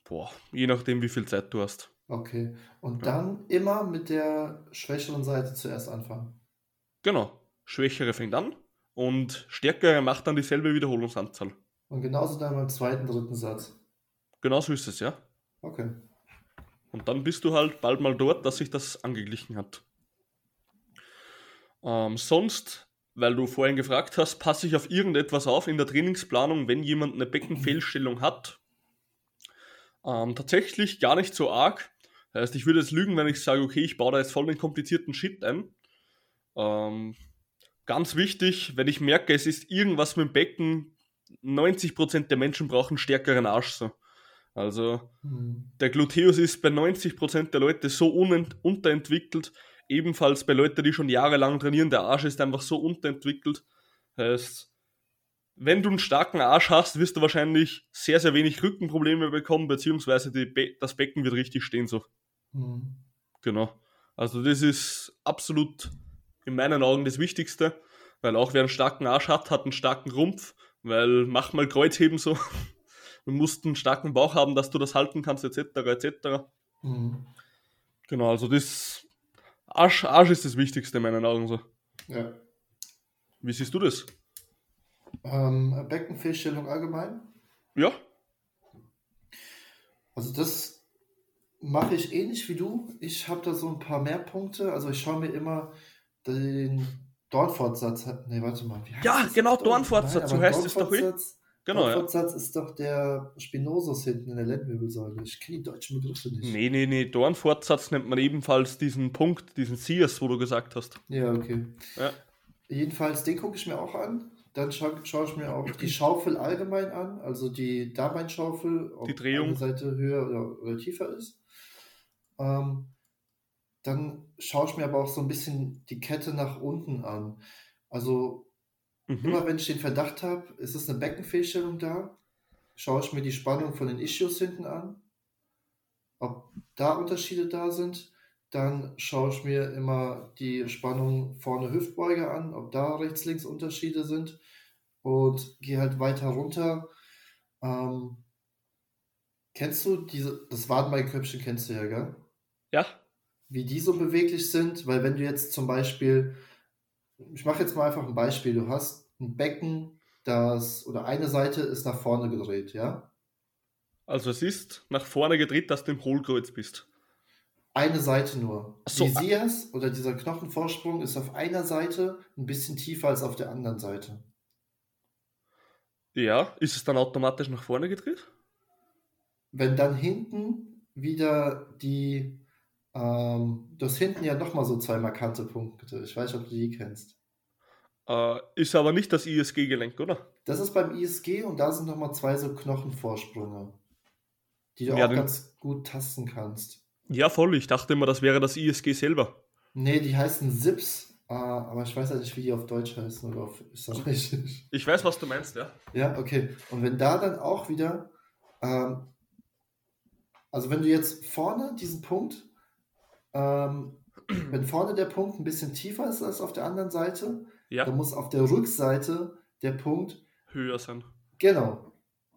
Boah, je nachdem, wie viel Zeit du hast. Okay. Und dann immer mit der schwächeren Seite zuerst anfangen. Genau. Schwächere fängt an und stärkere macht dann dieselbe Wiederholungsanzahl. Und genauso dann beim zweiten, dritten Satz. Genau so ist es, ja. Okay. Und dann bist du halt bald mal dort, dass sich das angeglichen hat. Ähm, sonst, weil du vorhin gefragt hast, passe ich auf irgendetwas auf in der Trainingsplanung, wenn jemand eine Beckenfehlstellung hat. Ähm, tatsächlich gar nicht so arg. Heißt, ich würde jetzt lügen, wenn ich sage, okay, ich baue da jetzt voll den komplizierten Shit ein. Ähm, ganz wichtig, wenn ich merke, es ist irgendwas mit dem Becken, 90% der Menschen brauchen stärkeren Arsch. So. Also Mhm. der Gluteus ist bei 90% der Leute so unterentwickelt, ebenfalls bei Leuten, die schon jahrelang trainieren, der Arsch ist einfach so unterentwickelt. Heißt, wenn du einen starken Arsch hast, wirst du wahrscheinlich sehr, sehr wenig Rückenprobleme bekommen, beziehungsweise Be das Becken wird richtig stehen so. Mhm. Genau. Also das ist absolut in meinen Augen das Wichtigste, weil auch wer einen starken Arsch hat, hat einen starken Rumpf, weil mach mal Kreuzheben so. Du musst einen starken Bauch haben, dass du das halten kannst, etc. etc. Mhm. Genau, also das Arsch, Arsch ist das Wichtigste in meinen Augen so. Ja. Wie siehst du das? Ähm, Beckenfehlstellung allgemein. Ja? Also das mache ich ähnlich wie du. Ich habe da so ein paar mehr Punkte. Also ich schaue mir immer den Dornfortsatz. Nee, warte mal. wie heißt Ja, genau, Dorn- Dornfortsatz, so heißt es doch, eh. Dornfortsatz- Genau, ja. Ist doch der Spinosus hinten in der Lendenwirbelsäule. Ich kenne die deutschen Begriffe nicht. Nee, nee, nee, Dornfortsatz nennt man ebenfalls diesen Punkt, diesen Sears, wo du gesagt hast. Ja, okay. Ja. Jedenfalls, den gucke ich mir auch an. Dann scha schaue ich mir auch die Schaufel allgemein an, also die Darmbeinschaufel, ob Die Drehung. eine Seite höher oder, oder tiefer ist. Ähm, dann schaue ich mir aber auch so ein bisschen die Kette nach unten an. Also Mhm. immer wenn ich den Verdacht habe, ist es eine Beckenfehlstellung da, schaue ich mir die Spannung von den Ischios hinten an, ob da Unterschiede da sind. Dann schaue ich mir immer die Spannung vorne Hüftbeuge an, ob da rechts-links Unterschiede sind und gehe halt weiter runter. Ähm, kennst du diese, das Wadenbeinköpfchen kennst du ja, gell? Ja, wie die so beweglich sind, weil wenn du jetzt zum Beispiel, ich mache jetzt mal einfach ein Beispiel, du hast ein Becken, das, oder eine Seite ist nach vorne gedreht, ja? also es ist nach vorne gedreht, dass du im Hohlkreuz bist. Eine Seite nur. So, Die Sias oder dieser Knochenvorsprung ist auf einer Seite ein bisschen tiefer als auf der anderen Seite. Ja, ist es dann automatisch nach vorne gedreht? Wenn dann hinten wieder die, ähm, du hast hinten ja nochmal so zwei markante Punkte. Ich weiß nicht, ob du die kennst. Äh, ist aber nicht das ISG-Gelenk, oder? Das ist beim ISG und da sind nochmal zwei so Knochenvorsprünge, die du Ja, auch ganz gut tasten kannst. Ja, voll. Ich dachte immer, das wäre das ISG selber. Nee, die heißen Sips, äh, aber ich weiß ja nicht, wie die auf Deutsch heißen oder auf Österreichisch. Ich weiß, was du meinst, ja. Ja, okay. Und wenn da dann auch wieder, ähm, also wenn du jetzt vorne diesen Punkt, ähm, wenn vorne der Punkt ein bisschen tiefer ist als auf der anderen Seite, Ja, dann muss auf der Rückseite der Punkt höher sein. Genau.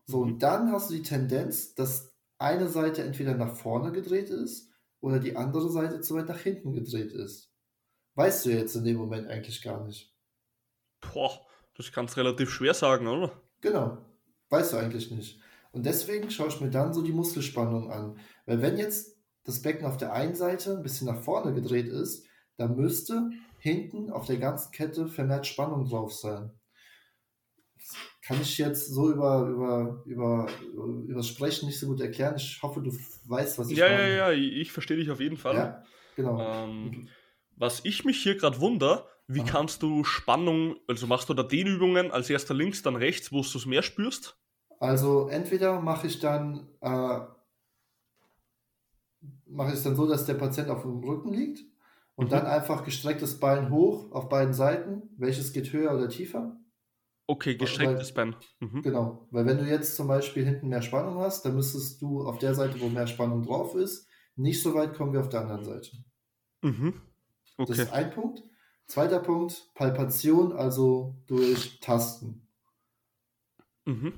So, Mhm. und dann hast du die Tendenz, dass eine Seite entweder nach vorne gedreht ist oder die andere Seite zu weit nach hinten gedreht ist. Weißt du jetzt in dem Moment eigentlich gar nicht. Boah, das kannst du relativ schwer sagen, oder? Genau. Weißt du eigentlich nicht. Und deswegen schaue ich mir dann so die Muskelspannung an. Weil wenn jetzt das Becken auf der einen Seite ein bisschen nach vorne gedreht ist, dann müsste hinten auf der ganzen Kette vermehrt Spannung drauf sein. Kann ich jetzt so über, über, über, über das Sprechen nicht so gut erklären. Ich hoffe, du weißt, was ich Ja, ja, meine. ja, ich verstehe dich auf jeden Fall. Ja, genau. Ähm, was ich mich hier gerade wunder, wie Aha. kannst du Spannung, also machst du da Dehnübungen als erster links, dann rechts, wo du es mehr spürst? Also entweder mache ich dann äh, mache ich es dann so, dass der Patient auf dem Rücken liegt und Mhm. dann einfach gestrecktes Bein hoch auf beiden Seiten. Welches geht höher oder tiefer? Okay, gestrecktes Bein. Mhm. Genau, weil wenn du jetzt zum Beispiel hinten mehr Spannung hast, dann müsstest du auf der Seite, wo mehr Spannung drauf ist, nicht so weit kommen wie auf der anderen Seite. Mhm. Okay. Das ist ein Punkt. Zweiter Punkt, Palpation, also durch Tasten. Mhm.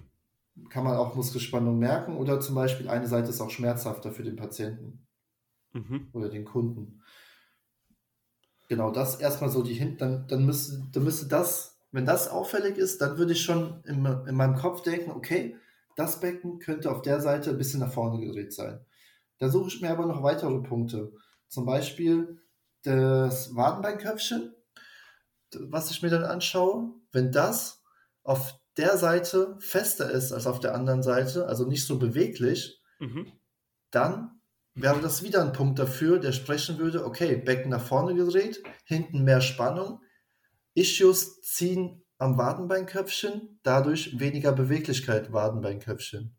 Kann man auch Muskelspannung merken oder zum Beispiel eine Seite ist auch schmerzhafter für den Patienten mhm. oder den Kunden. Genau, das erstmal so die Hinten, dann, dann, müsste, dann müsste das, wenn das auffällig ist, dann würde ich schon in, in meinem Kopf denken, okay, das Becken könnte auf der Seite ein bisschen nach vorne gedreht sein. Da suche ich mir aber noch weitere Punkte. Zum Beispiel das Wadenbeinköpfchen, was ich mir dann anschaue. Wenn das auf der Seite fester ist als auf der anderen Seite, also nicht so beweglich, mhm. dann wäre das wieder ein Punkt dafür, der sprechen würde, okay, Becken nach vorne gedreht, hinten mehr Spannung, Ischios ziehen am Wadenbeinköpfchen, dadurch weniger Beweglichkeit Wadenbeinköpfchen.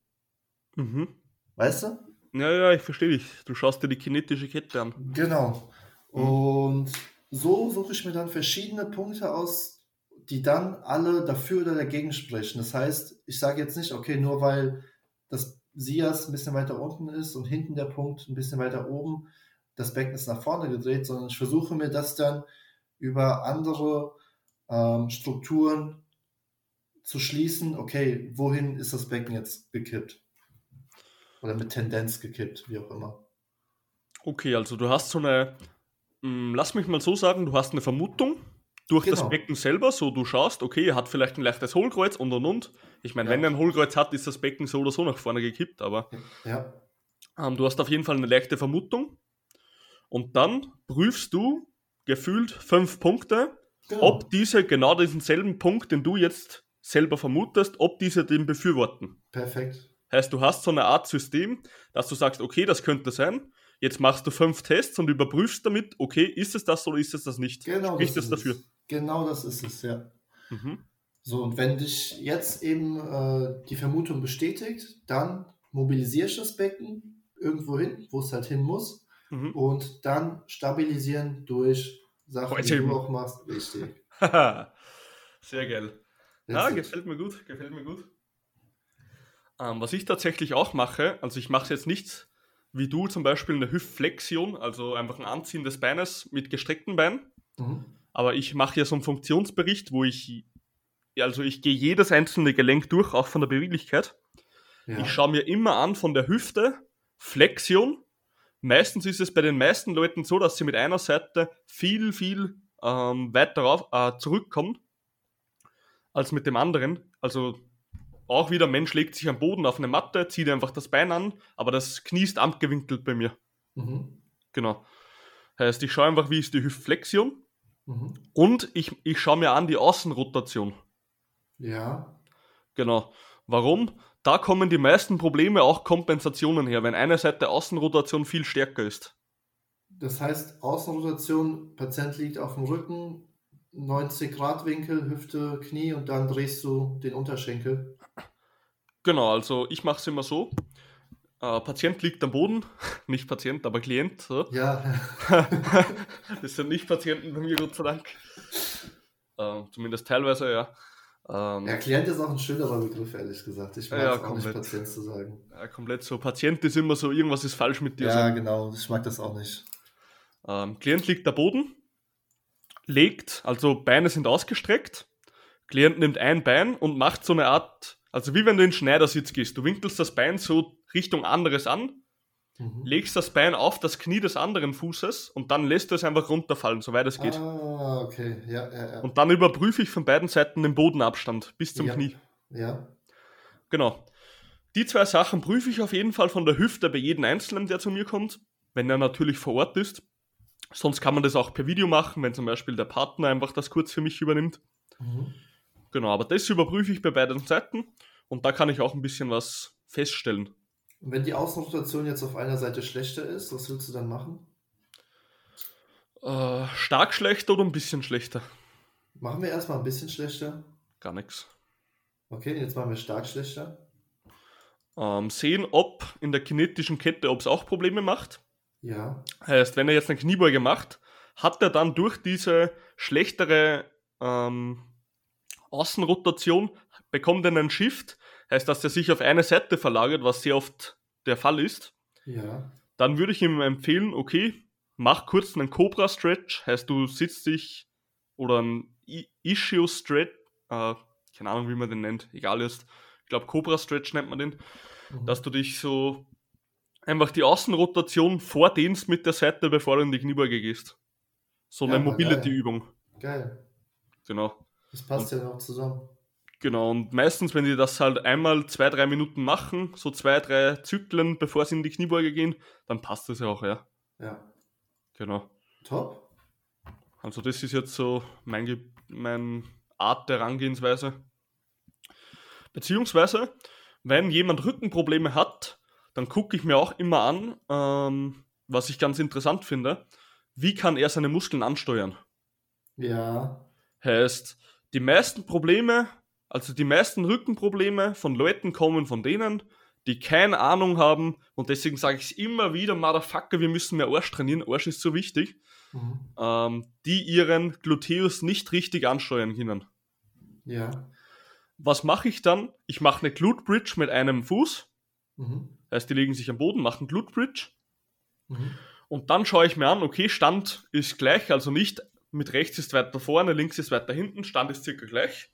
Mhm. Weißt du? Ja, ja, ich verstehe dich. Du schaust dir die kinetische Kette an. Genau. Mhm. Und so suche ich mir dann verschiedene Punkte aus, die dann alle dafür oder dagegen sprechen. Das heißt, ich sage jetzt nicht, okay, nur weil das Sias ein bisschen weiter unten ist und hinten der Punkt ein bisschen weiter oben, das Becken ist nach vorne gedreht, sondern ich versuche mir das dann über andere ähm, Strukturen zu schließen, okay, wohin ist das Becken jetzt gekippt? Oder mit Tendenz gekippt, wie auch immer. Okay, also du hast so eine, mh, hm, lass mich mal so sagen, du hast eine Vermutung, durch genau. das Becken selber, so du schaust, okay, er hat vielleicht ein leichtes Hohlkreuz und und und. Ich meine, ja. wenn er ein Hohlkreuz hat, ist das Becken so oder so nach vorne gekippt, aber ja. ähm, du hast auf jeden Fall eine leichte Vermutung. Und dann prüfst du gefühlt fünf Punkte, genau. ob diese genau diesen selben Punkt, den du jetzt selber vermutest, ob diese den befürworten. Perfekt. Heißt, du hast so eine Art System, dass du sagst, okay, das könnte sein. Jetzt machst du fünf Tests und überprüfst damit, okay, ist es das oder ist es das nicht? Genau. Spricht das, das dafür? Es. Genau das ist es, ja. Mhm. So, und wenn dich jetzt eben äh, die Vermutung bestätigt, dann mobilisierst du das Becken irgendwo hin, wo es halt hin muss, mhm. und dann stabilisieren durch Sachen, Heute die du auch machst. Richtig. Sehr geil. Ja, gefällt mir gut, gefällt mir gut. Ähm, was ich tatsächlich auch mache, also ich mache jetzt nichts wie du, zum Beispiel eine Hüftflexion, also einfach ein Anziehen des Beines mit gestreckten Beinen. Mhm. Aber ich mache ja so einen Funktionsbericht, wo ich, also ich gehe jedes einzelne Gelenk durch, auch von der Beweglichkeit. Ja. Ich schaue mir immer an von der Hüfte, Flexion. Meistens ist es bei den meisten Leuten so, dass sie mit einer Seite viel, viel ähm, weiter auf, äh, zurückkommen als mit dem anderen. Also auch wieder, Mensch legt sich am Boden auf eine Matte, zieht einfach das Bein an, aber das Knie ist abgewinkelt bei mir. Mhm. Genau. Heißt, ich schaue einfach, wie ist die Hüftflexion Mhm. Und ich, ich schaue mir an die Außenrotation. Ja. Genau. Warum? Da kommen die meisten Probleme, auch Kompensationen her, wenn eine Seite Außenrotation viel stärker ist. Das heißt, Außenrotation, Patient liegt auf dem Rücken, 90 Grad Winkel, Hüfte, Knie und dann drehst du den Unterschenkel. Genau, also ich mache es immer so. Äh, Patient liegt am Boden, nicht Patient, aber Klient. So. Ja. das sind nicht Patienten bei mir, Gott sei Dank. Äh, zumindest teilweise, ja. Ähm, ja, Klient ist auch ein schönerer Begriff, ehrlich gesagt. Ich mag ja, auch komplett. nicht Patient zu sagen. Ja, komplett so. Patient ist immer so, irgendwas ist falsch mit dir. Ja, so. genau. Ich mag das auch nicht. Ähm, Klient liegt am Boden, legt, also Beine sind ausgestreckt. Klient nimmt ein Bein und macht so eine Art also wie wenn du in Schneidersitz gehst. Du winkelst das Bein so Richtung anderes an, mhm. legst das Bein auf das Knie des anderen Fußes und dann lässt du es einfach runterfallen, soweit es geht. Ah, okay. Ja, ja, ja. Und dann überprüfe ich von beiden Seiten den Bodenabstand bis zum ja. Knie. Ja. Genau. Die zwei Sachen prüfe ich auf jeden Fall von der Hüfte bei jedem Einzelnen, der zu mir kommt, wenn er natürlich vor Ort ist. Sonst kann man das auch per Video machen, wenn zum Beispiel der Partner einfach das kurz für mich übernimmt. Mhm. Genau, aber das überprüfe ich bei beiden Seiten und da kann ich auch ein bisschen was feststellen. Und wenn die Außenrotation jetzt auf einer Seite schlechter ist, was willst du dann machen? Äh, stark schlechter oder ein bisschen schlechter? Machen wir erstmal ein bisschen schlechter. Gar nichts. Okay, jetzt machen wir stark schlechter. Ähm, sehen, ob in der kinetischen Kette, ob es auch Probleme macht. Ja. Heißt, wenn er jetzt eine Kniebeuge macht, hat er dann durch diese schlechtere ähm, Außenrotation, bekommt einen Shift, heißt, dass der sich auf eine Seite verlagert, was sehr oft der Fall ist. Ja. Dann würde ich ihm empfehlen, okay, mach kurz einen Cobra Stretch, heißt du sitzt dich oder ein Issue Stretch, äh, keine Ahnung, wie man den nennt, egal ist. Ich glaube, Cobra Stretch nennt man den, mhm. dass du dich so einfach die Außenrotation vordehnst mit der Seite, bevor du in die Kniebeuge gehst. So eine ja, Mobility-Übung. Geil. Genau. Das passt und, ja noch zusammen. Genau, und meistens, wenn die das halt einmal zwei, drei Minuten machen, so zwei, drei Zyklen, bevor sie in die Kniebeuge gehen, dann passt das ja auch, ja. Ja. Genau. Top. Also das ist jetzt so mein, mein Art der Herangehensweise. Beziehungsweise, wenn jemand Rückenprobleme hat, dann gucke ich mir auch immer an, ähm, was ich ganz interessant finde, wie kann er seine Muskeln ansteuern. Ja. Heißt, die meisten Probleme, also die meisten Rückenprobleme von Leuten kommen von denen, die keine Ahnung haben und deswegen sage ich es immer wieder, Motherfucker, wir müssen mehr Arsch trainieren, Arsch ist so wichtig, mhm. ähm, die ihren Gluteus nicht richtig ansteuern können. Ja. Was mache ich dann? Ich mache eine Glute Bridge mit einem Fuß. Mhm. Heißt, die legen sich am Boden, machen Glute Bridge. Mhm. Und dann schaue ich mir an, okay, Stand ist gleich, also nicht mit rechts ist weiter vorne, links ist weiter hinten, Stand ist circa gleich.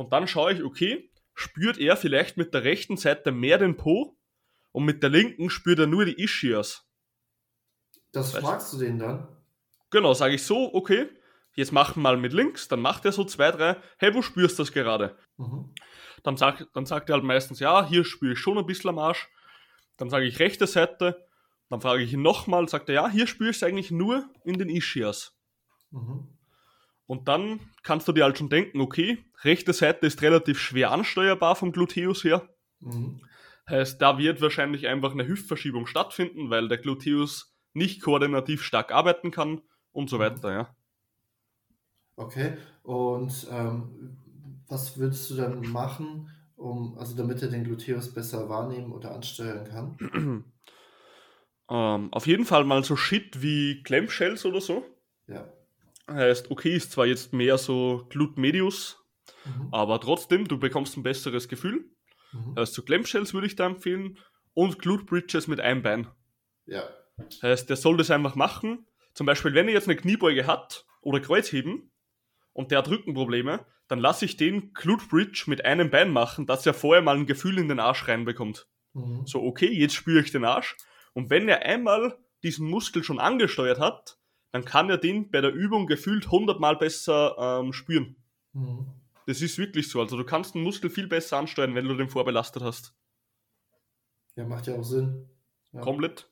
Und dann schaue ich, okay, spürt er vielleicht mit der rechten Seite mehr den Po und mit der linken spürt er nur die Ischias. Das weißt fragst du den dann? Genau, sage ich so, okay, jetzt machen wir mal mit links, dann macht er so zwei, drei, hey, wo spürst du das gerade? Mhm. Dann, sag, dann sagt er halt meistens, ja, hier spüre ich schon ein bisschen am Arsch. Dann sage ich rechte Seite, dann frage ich ihn nochmal, sagt er, ja, hier spüre ich es eigentlich nur in den Ischias. Mhm. Und dann kannst du dir halt schon denken, okay, rechte Seite ist relativ schwer ansteuerbar vom Gluteus her. Mhm. Heißt, da wird wahrscheinlich einfach eine Hüftverschiebung stattfinden, weil der Gluteus nicht koordinativ stark arbeiten kann und so mhm. weiter, ja. Okay, und ähm, was würdest du dann machen, um, also damit er den Gluteus besser wahrnehmen oder ansteuern kann? ähm, auf jeden Fall mal so Shit wie Clamshells oder so. Ja. Heißt, okay, ist zwar jetzt mehr so Glut Medius, mhm. aber trotzdem, du bekommst ein besseres Gefühl. Mhm. Heißt, so Clamshells würde ich da empfehlen und Glut Bridges mit einem Bein. Ja. Heißt, der soll das einfach machen. Zum Beispiel, wenn er jetzt eine Kniebeuge hat oder Kreuzheben und der hat Rückenprobleme, dann lasse ich den Glute Bridge mit einem Bein machen, dass er vorher mal ein Gefühl in den Arsch reinbekommt. Mhm. So, okay, jetzt spüre ich den Arsch. Und wenn er einmal diesen Muskel schon angesteuert hat, dann kann er den bei der Übung gefühlt hundertmal besser ähm, spüren. Mhm. Das ist wirklich so. Also du kannst den Muskel viel besser ansteuern, wenn du den vorbelastet hast. Ja, macht ja auch Sinn. Ja. Komplett.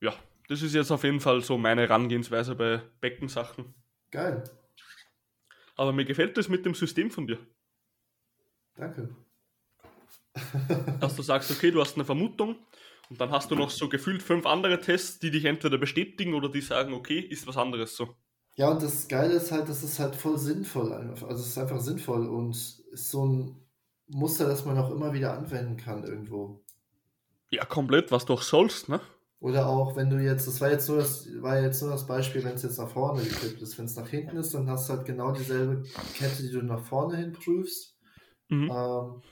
Ja, das ist jetzt auf jeden Fall so meine Herangehensweise bei Beckensachen. Geil. Aber mir gefällt das mit dem System von dir. Danke. Dass du sagst, okay, du hast eine Vermutung, und dann hast du noch so gefühlt fünf andere Tests, die dich entweder bestätigen oder die sagen, okay, ist was anderes so. Ja, und das Geile ist halt, das ist halt voll sinnvoll. Also es ist einfach sinnvoll und ist so ein Muster, das man auch immer wieder anwenden kann irgendwo. Ja, komplett, was du auch sollst, ne? Oder auch, wenn du jetzt, das war jetzt nur das, war jetzt nur das Beispiel, wenn es jetzt nach vorne gekippt ist. Wenn es nach hinten ist, dann hast du halt genau dieselbe Kette, die du nach vorne hin prüfst. Mhm. Ähm,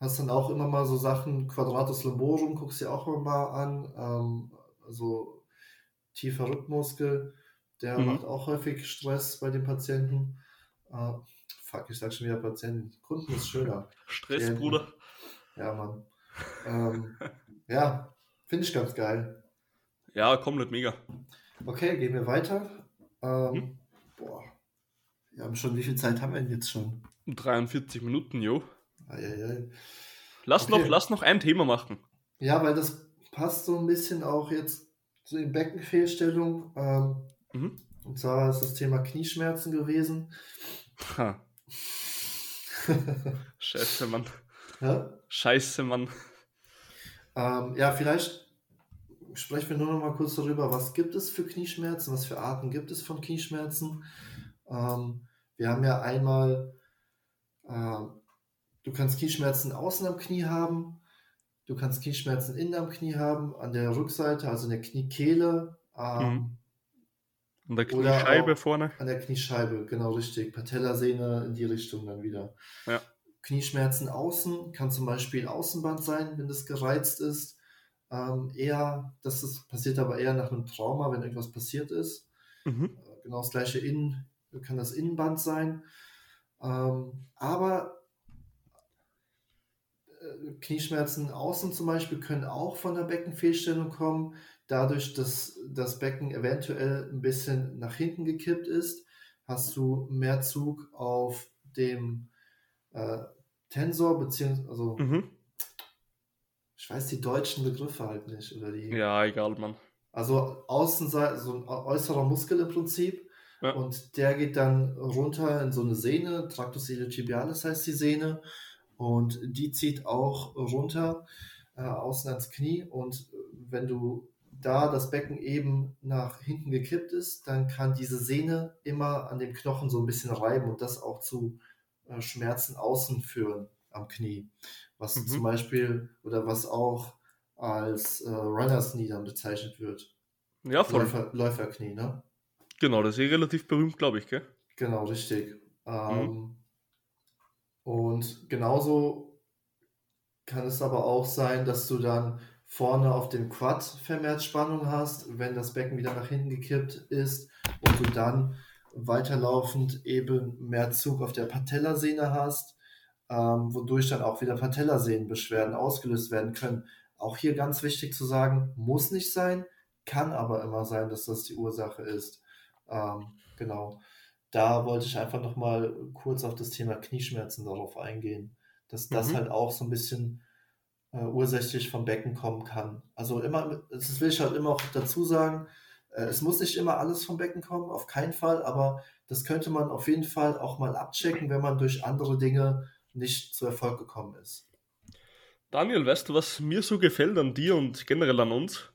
Hast dann auch immer mal so Sachen, Quadratus lumborum, guckst dir auch immer mal an. Ähm, also tiefer Rückmuskel, der mhm. macht auch häufig Stress bei den Patienten. Äh, fuck, ich sag schon wieder Patienten. Kunden ist schöner. Stress, Klienten. Bruder. Ja, Mann. Ähm, ja, finde ich ganz geil. Ja, komplett mega. Okay, gehen wir weiter. Ähm, hm? Boah. Wir haben schon, wie viel Zeit haben wir denn jetzt schon? 43 Minuten, jo. Eieiei. Lass, okay. noch, lass noch ein Thema machen. Ja, weil das passt so ein bisschen auch jetzt zu den Beckenfehlstellungen. Ähm, mhm. Und zwar ist das Thema Knieschmerzen gewesen. Ha. Scheiße, Mann. Ja? Scheiße, Mann. Ähm, ja, vielleicht sprechen wir nur noch mal kurz darüber, was gibt es für Knieschmerzen, was für Arten gibt es von Knieschmerzen. Ähm, wir haben ja einmal äh, Du kannst Knieschmerzen außen am Knie haben. Du kannst Knieschmerzen innen am Knie haben, an der Rückseite, also in der Kniekehle. Ähm. An der Kniescheibe vorne. an der Kniescheibe, genau richtig. Patellasehne in die Richtung dann wieder. Ja. Knieschmerzen außen kann zum Beispiel Außenband sein, wenn das gereizt ist. Ähm, eher, das ist, passiert aber eher nach einem Trauma, wenn irgendwas passiert ist. Mhm. Äh, Genau das gleiche Innen, kann das Innenband sein. Ähm, aber Knieschmerzen außen zum Beispiel können auch von der Beckenfehlstellung kommen, dadurch, dass das Becken eventuell ein bisschen nach hinten gekippt ist, hast du mehr Zug auf dem äh, Tensor, beziehungsweise, also Mhm. ich weiß die deutschen Begriffe halt nicht, oder die, Ja, egal, Mann. also Außenseite, so ein äu- äußerer Muskel im Prinzip. Ja. Und der geht dann runter in so eine Sehne, Tractus iliotibialis heißt die Sehne. Und die zieht auch runter, äh, außen ans Knie. Und wenn du da das Becken eben nach hinten gekippt ist, dann kann diese Sehne immer an dem Knochen so ein bisschen reiben und das auch zu äh, Schmerzen außen führen am Knie. Was Mhm. zum Beispiel oder was auch als äh, Runners Knee dann bezeichnet wird. Ja, voll. Läufer, Läuferknie, ne? Genau, das ist eh relativ berühmt, glaube ich, gell? Genau, richtig. Ähm, Und genauso kann es aber auch sein, dass du dann vorne auf dem Quad vermehrt Spannung hast, wenn das Becken wieder nach hinten gekippt ist und du dann weiterlaufend eben mehr Zug auf der Patellasehne hast, ähm, wodurch dann auch wieder Patellasehnenbeschwerden ausgelöst werden können. Auch hier ganz wichtig zu sagen, muss nicht sein, kann aber immer sein, dass das die Ursache ist. Ähm, genau. Da wollte ich einfach nochmal kurz auf das Thema Knieschmerzen darauf eingehen, dass das Mhm. halt auch so ein bisschen äh, ursächlich vom Becken kommen kann. Also immer, das will ich halt immer auch dazu sagen, äh, es muss nicht immer alles vom Becken kommen, auf keinen Fall, aber das könnte man auf jeden Fall auch mal abchecken, wenn man durch andere Dinge nicht zu Erfolg gekommen ist. Daniel, weißt du, was mir so gefällt an dir und generell an uns?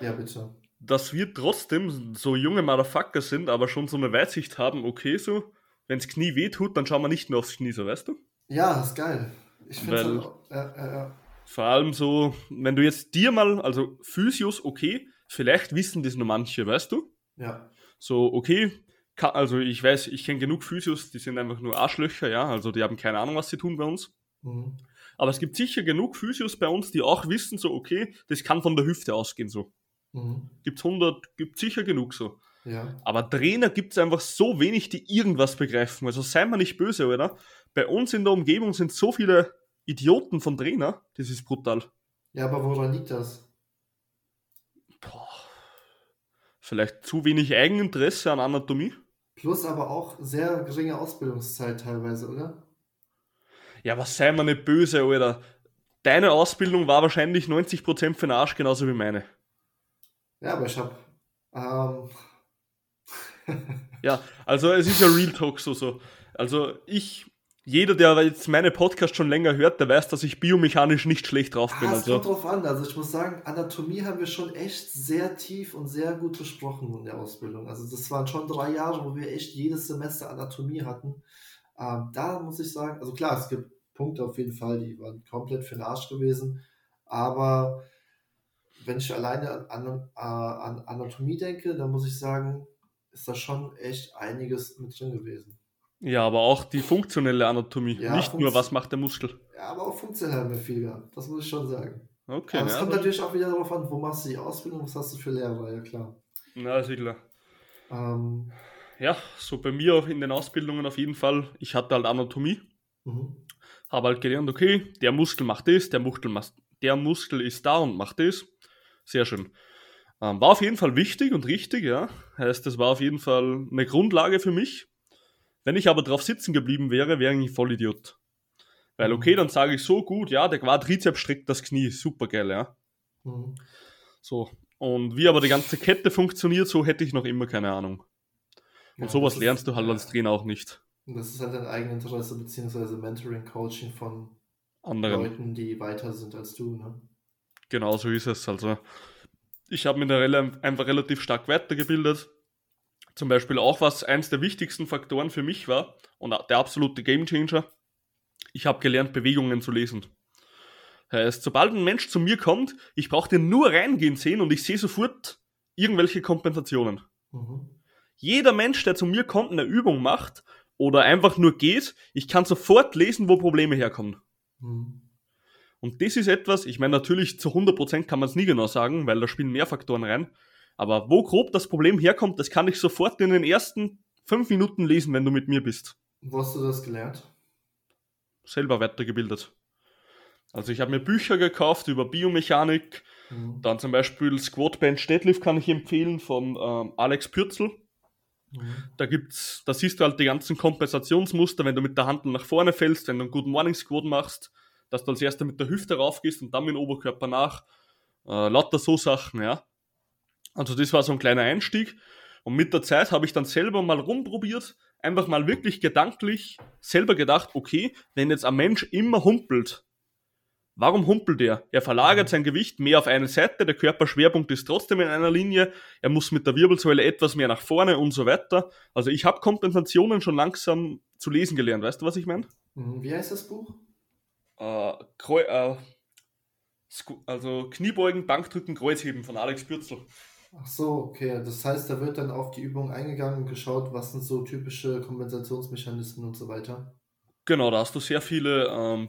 Ja, bitte. Dass wir trotzdem so junge Motherfucker sind, aber schon so eine Weitsicht haben, okay, so, wenn's Knie weh tut, dann schauen wir nicht nur aufs Knie, so, weißt du? Ja, ist geil. Ich finde Weil- halt, ja, ja, ja. Vor allem so, wenn du jetzt dir mal, also Physios, okay, vielleicht wissen das nur manche, weißt du? ja. So, okay, ka- also ich weiß, ich kenne genug Physios, die sind einfach nur Arschlöcher, ja, also die haben keine Ahnung, was sie tun bei uns. Mhm. Aber es gibt sicher genug Physios bei uns, die auch wissen, so, okay, das kann von der Hüfte ausgehen, so. Mhm. Gibt's 100, gibt sicher genug so. Ja. Aber Trainer gibt's einfach so wenig, die irgendwas begreifen. Also sei mal nicht böse, oder? Bei uns in der Umgebung sind so viele Idioten von Trainer, das ist brutal. Ja, aber woran liegt das? Boah. Vielleicht zu wenig Eigeninteresse an Anatomie? Plus aber auch sehr geringe Ausbildungszeit teilweise, oder? Ja, was sei mal nicht böse, Alter. Deine Ausbildung war wahrscheinlich 90% für den Arsch, genauso wie meine. Ja, aber ich habe ähm, Ja, also es ist ja Real Talk so so. Also ich, jeder, der jetzt meine Podcast schon länger hört, der weiß, dass ich biomechanisch nicht schlecht drauf bin. Ah, es kommt Also drauf an. Also ich muss sagen, Anatomie haben wir schon echt sehr tief und sehr gut besprochen in der Ausbildung. Also das waren schon drei Jahre, wo wir echt jedes Semester Anatomie hatten. Ähm, da muss ich sagen, also klar, es gibt Punkte auf jeden Fall, die waren komplett für den Arsch gewesen. Aber wenn ich alleine an, an, an Anatomie denke, dann muss ich sagen, ist da schon echt einiges mit drin gewesen. ja, aber auch die funktionelle Anatomie, Ja, nicht nur was macht der Muskel. Ja, aber auch funktionell haben wir viel gehabt. Das muss ich schon sagen. Okay, Aber es ja, kommt natürlich auch wieder darauf an, wo machst du die Ausbildung, was hast du für Lehrer, ja klar. na, ist klar. Ähm, Ja, so bei mir auch in den Ausbildungen auf jeden Fall. Ich hatte halt Anatomie, mhm. habe halt gelernt, okay, der Muskel macht das, der Muskel macht, der Muskel ist da und macht das. Sehr schön. Ähm, war auf jeden Fall wichtig und richtig, ja. Heißt, das war auf jeden Fall eine Grundlage für mich. Wenn ich aber drauf sitzen geblieben wäre, wäre ich ein Vollidiot. Weil, Mhm. okay, dann sage ich so gut, ja, der Quadrizeps streckt das Knie, super geil, ja. Mhm. So. Und wie aber die ganze Kette funktioniert, so hätte ich noch immer keine Ahnung. Und Ja, sowas lernst du halt als Trainer auch nicht. Und Das ist halt dein Eigeninteresse, beziehungsweise Mentoring, Coaching von Anderen. Leuten, die weiter sind als du, ne? Genau so ist es. Also, ich habe mich da einfach relativ stark weitergebildet. Zum Beispiel auch, was eins der wichtigsten Faktoren für mich war und der absolute Gamechanger. Ich habe gelernt, Bewegungen zu lesen. Heißt, sobald ein Mensch zu mir kommt, ich brauche den nur reingehen sehen und ich sehe sofort irgendwelche Kompensationen. Mhm. Jeder Mensch, der zu mir kommt, eine Übung macht oder einfach nur geht, ich kann sofort lesen, wo Probleme herkommen. Mhm. Und das ist etwas, ich meine, natürlich zu 100% kann man es nie genau sagen, weil da spielen mehr Faktoren rein. Aber wo grob das Problem herkommt, das kann ich sofort in den ersten fünf Minuten lesen, wenn du mit mir bist. Wo hast du das gelernt? Selber weitergebildet. Also ich habe mir Bücher gekauft über Biomechanik, mhm. dann zum Beispiel Squat Bench Deadlift kann ich empfehlen von ähm, Alex Pürzel. Mhm. Da gibt's, da siehst du halt die ganzen Kompensationsmuster, wenn du mit der Hand nach vorne fällst, wenn du einen guten Morning Squat machst, dass du als erster mit der Hüfte raufgehst und dann mit dem Oberkörper nach. Äh, lauter so Sachen, ja. Also das war so ein kleiner Einstieg. Und mit der Zeit habe ich dann selber mal rumprobiert, einfach mal wirklich gedanklich selber gedacht, okay, wenn jetzt ein Mensch immer humpelt, warum humpelt er? Er verlagert sein Gewicht mehr auf eine Seite, der Körperschwerpunkt ist trotzdem in einer Linie, er muss mit der Wirbelsäule etwas mehr nach vorne und so weiter. Also ich habe Kompensationen schon langsam zu lesen gelernt, weißt du, was ich meine? Mhm. Wie heißt das Buch? Äh, äh, also Kniebeugen, Bankdrücken, Kreuzheben von Alex Bürzel. Ach so, okay. Das heißt, da wird dann auf die Übung eingegangen und geschaut, was sind so typische Kompensationsmechanismen und so weiter. Genau, da hast du sehr viele, ähm,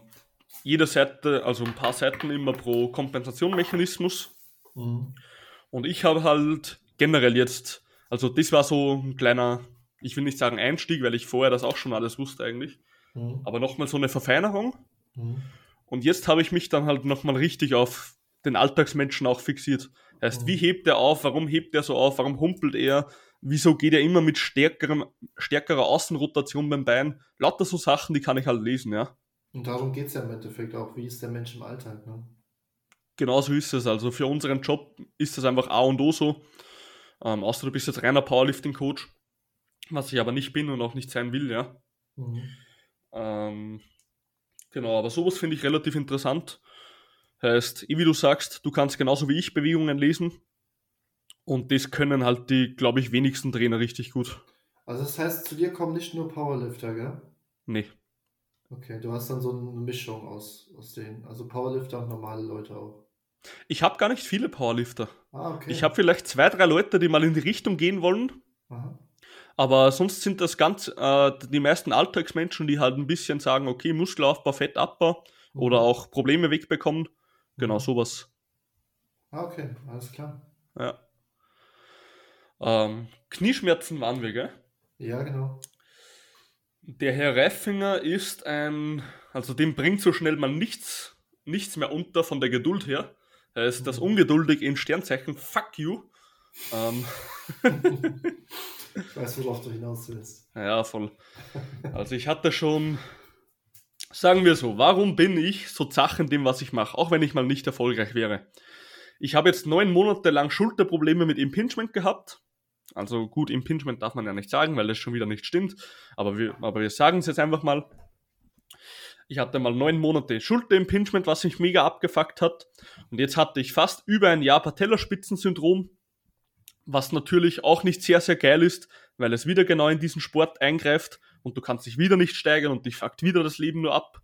jede Seite, also ein paar Seiten immer pro Kompensationsmechanismus. Mhm. Und ich habe halt generell jetzt, also das war so ein kleiner, ich will nicht sagen Einstieg, weil ich vorher das auch schon alles wusste eigentlich, mhm. aber nochmal so eine Verfeinerung. Mhm. Und jetzt habe ich mich dann halt nochmal richtig auf den Alltagsmenschen auch fixiert. Heißt, mhm. wie hebt er auf? Warum hebt er so auf? Warum humpelt er? Wieso geht er immer mit stärkerem, stärkerer Außenrotation beim Bein? Lauter so Sachen, die kann ich halt lesen, ja. Und darum geht es ja im Endeffekt auch. Wie ist der Mensch im Alltag, ne? Genau so ist es. Also für unseren Job ist das einfach A und O so. Ähm, außer du bist jetzt reiner Powerlifting-Coach, was ich aber nicht bin und auch nicht sein will, ja. Mhm. Ähm, genau, aber sowas finde ich relativ interessant. Heißt, wie du sagst, du kannst genauso wie ich Bewegungen lesen. Und das können halt die, glaube ich, wenigsten Trainer richtig gut. Also das heißt, zu dir kommen nicht nur Powerlifter, gell? Nee. Okay, du hast dann so eine Mischung aus, aus denen. Also Powerlifter und normale Leute auch. Ich habe gar nicht viele Powerlifter. Ah, okay. Ich habe vielleicht zwei, drei Leute, die mal in die Richtung gehen wollen. Aha. Aber sonst sind das ganz äh, die meisten Alltagsmenschen, die halt ein bisschen sagen, okay, Muskelaufbau, Fettabbau mhm. oder auch Probleme wegbekommen. Genau, mhm. sowas. Ah, okay, alles klar. Ja. Ähm, Knieschmerzen waren wir, gell? Ja, genau. Der Herr Reifinger ist ein, also dem bringt so schnell mal nichts, nichts mehr unter von der Geduld her. Er ist mhm. das ungeduldig in Sternzeichen Fuck you. Ähm. ich weiß, worauf du hinaus willst. Ja, voll. Also ich hatte schon Sagen wir so, warum bin ich so zach in dem, was ich mache, auch wenn ich mal nicht erfolgreich wäre? Ich habe jetzt neun Monate lang Schulterprobleme mit Impingement gehabt. Also gut, Impingement darf man ja nicht sagen, weil das schon wieder nicht stimmt. Aber wir, aber wir sagen es jetzt einfach mal. Ich hatte mal neun Monate Schulterimpingement, was mich mega abgefuckt hat. Und jetzt hatte ich fast über ein Jahr Patellaspitzensyndrom, was natürlich auch nicht sehr, sehr geil ist, weil es wieder genau in diesen Sport eingreift und du kannst dich wieder nicht steigern und dich fuckt wieder das Leben nur ab.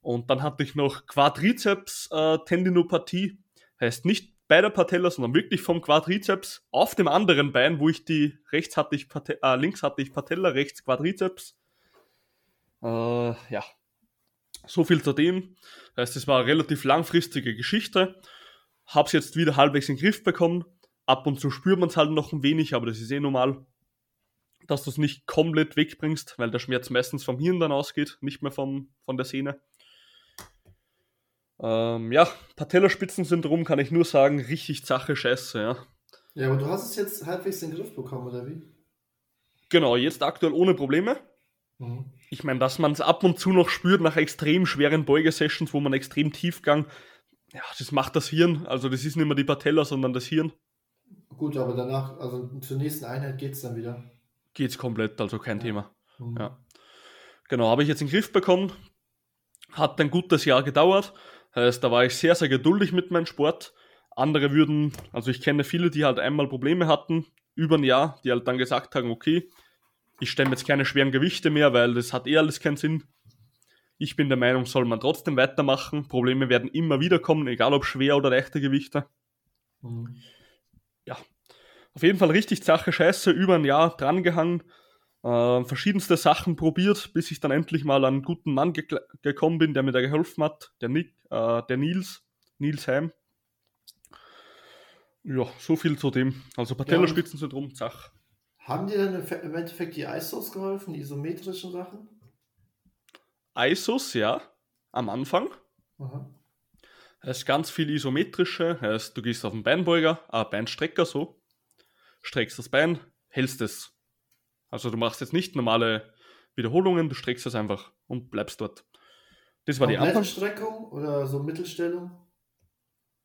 Und dann hatte ich noch Quadrizeps-Tendinopathie, äh, heißt nicht bei der Patella, sondern wirklich vom Quadrizeps auf dem anderen Bein, wo ich die rechts hatte ich Pate äh, links hatte ich Patella, rechts Quadrizeps. Äh, ja, so viel zu dem. Heißt, es war eine relativ langfristige Geschichte. Hab's jetzt wieder halbwegs in den Griff bekommen. Ab und zu spürt man es halt noch ein wenig, aber das ist eh normal dass du es nicht komplett wegbringst, weil der Schmerz meistens vom Hirn dann ausgeht, nicht mehr vom, von der Sehne. Ähm, ja, Patellaspitzensyndrom kann ich nur sagen, richtig Sache scheiße, ja. Ja, aber du hast es jetzt halbwegs in den Griff bekommen, oder wie? Genau, jetzt aktuell ohne Probleme. Mhm. Ich meine, dass man es ab und zu noch spürt nach extrem schweren Beugesessions, wo man extrem Tiefgang, ja, das macht das Hirn. Also das ist nicht mehr die Patella, sondern das Hirn. Gut, aber danach, also zur nächsten Einheit geht es dann wieder geht es komplett, also kein Thema. Mhm. Ja. Genau, habe ich jetzt in den Griff bekommen. Hat ein gutes Jahr gedauert. Heißt, da war ich sehr, sehr geduldig mit meinem Sport. Andere würden, also ich kenne viele, die halt einmal Probleme hatten, über ein Jahr, die halt dann gesagt haben, okay, ich stemme jetzt keine schweren Gewichte mehr, weil das hat eh alles keinen Sinn. Ich bin der Meinung, soll man trotzdem weitermachen. Probleme werden immer wieder kommen, egal ob schwer oder leichte Gewichte. Mhm. Ja. auf jeden Fall richtig Sache scheiße, über ein Jahr drangehangen, äh, verschiedenste Sachen probiert, bis ich dann endlich mal an einen guten Mann ge gekommen bin, der mir da geholfen hat, der Nick, äh, der Nils, Nils Heim. Ja, so viel zu dem. Also Patellaspitzensyndrom, ja. Zach. Haben dir denn im Endeffekt die ISOs geholfen, die isometrischen Sachen? ISOs, ja, am Anfang. Aha. Es ist ganz viel isometrische, heißt, du gehst auf den Beinbeuger, äh, Beinstrecker so, streckst das Bein, hältst es. Also du machst jetzt nicht normale Wiederholungen, du streckst es einfach und bleibst dort. Das war die Anfangsstreckung oder so Mittelstellung?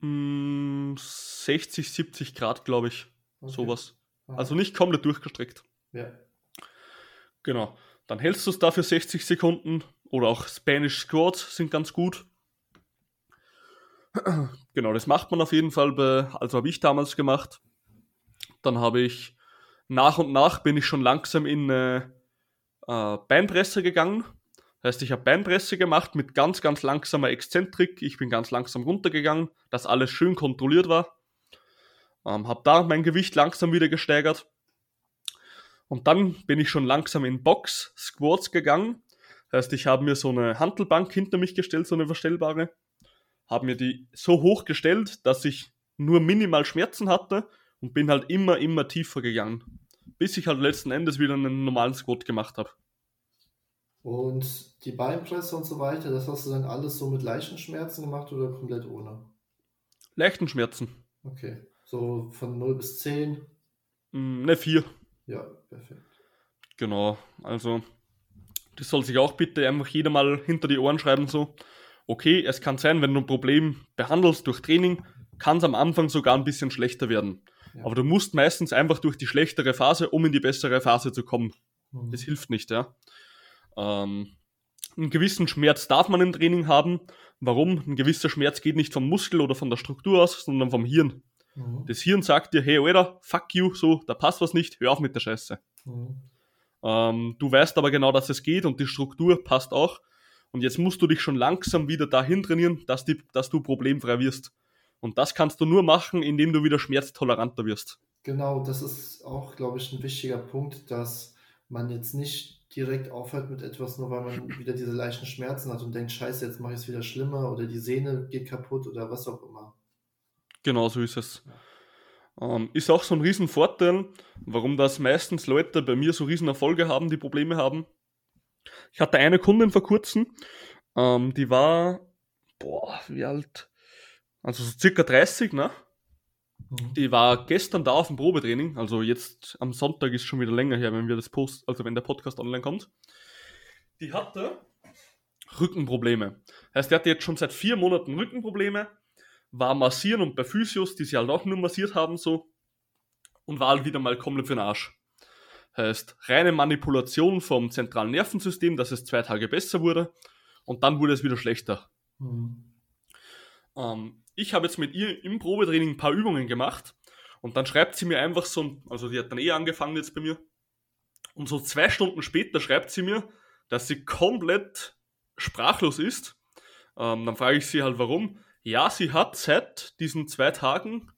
60, hm, 70 Grad, glaube ich. Okay. Sowas. Aha. Also nicht komplett durchgestreckt. Ja. Genau. Dann hältst du es da für 60 Sekunden oder auch Spanish Squats sind ganz gut. Genau, das macht man auf jeden Fall, bei, also habe ich damals gemacht. Dann habe ich nach und nach bin ich schon langsam in äh, äh, Beinpresse gegangen. Das heißt, ich habe Beinpresse gemacht mit ganz, ganz langsamer Exzentrik. Ich bin ganz langsam runtergegangen, dass alles schön kontrolliert war. Ähm, habe da mein Gewicht langsam wieder gesteigert. Und dann bin ich schon langsam in Box Squats gegangen. Das heißt, ich habe mir so eine Handelbank hinter mich gestellt, so eine verstellbare habe mir die so hoch gestellt, dass ich nur minimal Schmerzen hatte und bin halt immer, immer tiefer gegangen. Bis ich halt letzten Endes wieder einen normalen Squat gemacht habe. Und die Beinpresse und so weiter, das hast du dann alles so mit leichten Schmerzen gemacht oder komplett ohne? Leichten Schmerzen. Okay. So von 0 bis 10? Mm, ne, 4. Ja, perfekt. Genau. Also, das soll sich auch bitte einfach jeder mal hinter die Ohren schreiben, so okay, es kann sein, wenn du ein Problem behandelst durch Training, kann es am Anfang sogar ein bisschen schlechter werden. Ja. Aber du musst meistens einfach durch die schlechtere Phase, um in die bessere Phase zu kommen. Mhm. Das hilft nicht, ja. Ähm, einen gewissen Schmerz darf man im Training haben. Warum? Ein gewisser Schmerz geht nicht vom Muskel oder von der Struktur aus, sondern vom Hirn. Mhm. Das Hirn sagt dir, hey, Alter, fuck you, so, da passt was nicht, hör auf mit der Scheiße. Mhm. Ähm, du weißt aber genau, dass es geht und die Struktur passt auch. Und jetzt musst du dich schon langsam wieder dahin trainieren, dass, die, dass du problemfrei wirst. Und das kannst du nur machen, indem du wieder schmerztoleranter wirst. Genau, das ist auch, glaube ich, ein wichtiger Punkt, dass man jetzt nicht direkt aufhört mit etwas, nur weil man wieder diese leichten Schmerzen hat und denkt, scheiße, jetzt mache ich es wieder schlimmer oder die Sehne geht kaputt oder was auch immer. Genau so ist es. Ähm, ist auch so ein Riesenvorteil, warum das meistens Leute bei mir so Riesenerfolge haben, die Probleme haben, ich hatte eine Kundin vor kurzem, ähm, die war, boah, wie alt? Also so circa 30, ne? Mhm. Die war gestern da auf dem Probetraining, also jetzt am Sonntag ist schon wieder länger her, wenn wir das Post, also wenn der Podcast online kommt. Die hatte Rückenprobleme. Heißt, die hatte jetzt schon seit vier Monaten Rückenprobleme, war massieren und bei Physios, die sie halt auch nur massiert haben, so, und war halt wieder mal komplett für den Arsch. Heißt, reine Manipulation vom zentralen Nervensystem, dass es zwei Tage besser wurde und dann wurde es wieder schlechter. Mhm. Ähm, ich habe jetzt mit ihr im Probetraining ein paar Übungen gemacht und dann schreibt sie mir einfach so, also die hat dann eh angefangen jetzt bei mir und so zwei Stunden später schreibt sie mir, dass sie komplett sprachlos ist. Ähm, dann frage ich sie halt warum. Ja, sie hat seit diesen zwei Tagen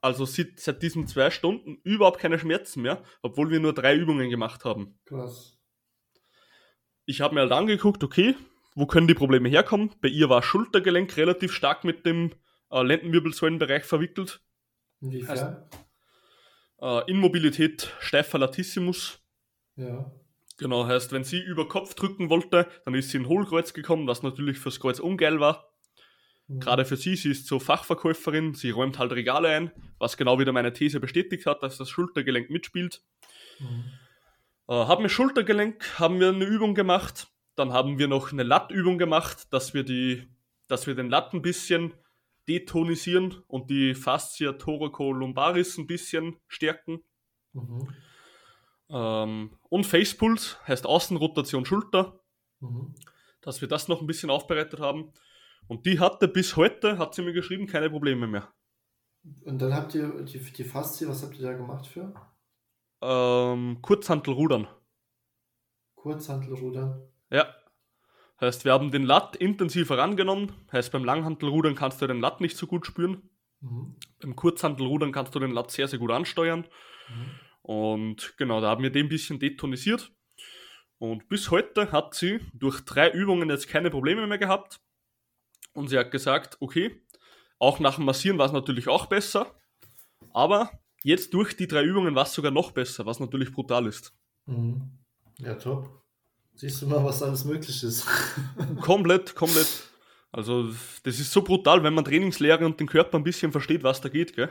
also seit, seit diesen zwei Stunden überhaupt keine Schmerzen mehr, obwohl wir nur drei Übungen gemacht haben. Krass. Ich habe mir halt angeguckt, okay, wo können die Probleme herkommen? Bei ihr war Schultergelenk relativ stark mit dem äh, Lendenwirbelsäulenbereich verwickelt. Inwiefern? Heißt, äh, Immobilität steifer Latissimus. Ja. Genau, heißt, wenn sie über Kopf drücken wollte, dann ist sie in Hohlkreuz gekommen, was natürlich fürs Kreuz ungeil war. Mhm. Gerade für sie, sie ist so Fachverkäuferin, sie räumt halt Regale ein, was genau wieder meine These bestätigt hat, dass das Schultergelenk mitspielt. Mhm. Äh, haben wir Schultergelenk, haben wir eine Übung gemacht, dann haben wir noch eine Lattübung gemacht, dass wir, die, dass wir den Latt ein bisschen detonisieren und die Fascia thoracolumbaris ein bisschen stärken. Mhm. Ähm, und Facepulse heißt Außenrotation Schulter, mhm. dass wir das noch ein bisschen aufbereitet haben. Und die hatte bis heute, hat sie mir geschrieben, keine Probleme mehr. Und dann habt ihr die, die Faszie, was habt ihr da gemacht für? Ähm, Kurzhantelrudern. Kurzhantelrudern? Ja. Heißt, wir haben den Latt intensiv herangenommen. Heißt, beim Langhantelrudern kannst du den Latt nicht so gut spüren. Mhm. Beim Kurzhantelrudern kannst du den Latz sehr, sehr gut ansteuern. Mhm. Und genau, da haben wir den ein bisschen detonisiert. Und bis heute hat sie durch drei Übungen jetzt keine Probleme mehr gehabt. Und sie hat gesagt, okay, auch nach dem Massieren war es natürlich auch besser. Aber jetzt durch die drei Übungen war es sogar noch besser, was natürlich brutal ist. Mhm. Ja, top. Siehst du mal, was alles möglich ist. komplett, komplett. Also, das ist so brutal, wenn man Trainingslehre und den Körper ein bisschen versteht, was da geht, gell?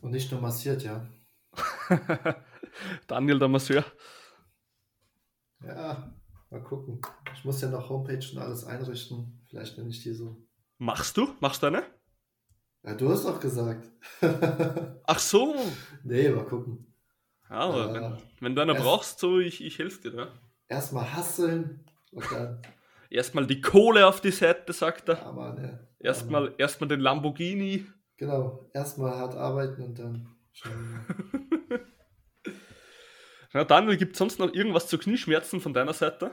Und nicht nur massiert, ja. Daniel, der Masseur. Ja, mal gucken. Ich muss ja noch Homepage und alles einrichten. Vielleicht nenne ich die so. Machst du? Machst du eine? Ja, du hast doch gesagt. Ach so. Nee, mal gucken. Ja, aber äh, wenn, wenn, du eine brauchst, so ich, ich helfe dir, ne? Erstmal hasseln und dann. Erstmal die Kohle auf die Seite, sagt er. Ja, Mann, ja. Erstmal, erstmal den Lamborghini. Genau, erstmal hart arbeiten und dann schauen. Na, Daniel, gibt es sonst noch irgendwas zu Knieschmerzen von deiner Seite?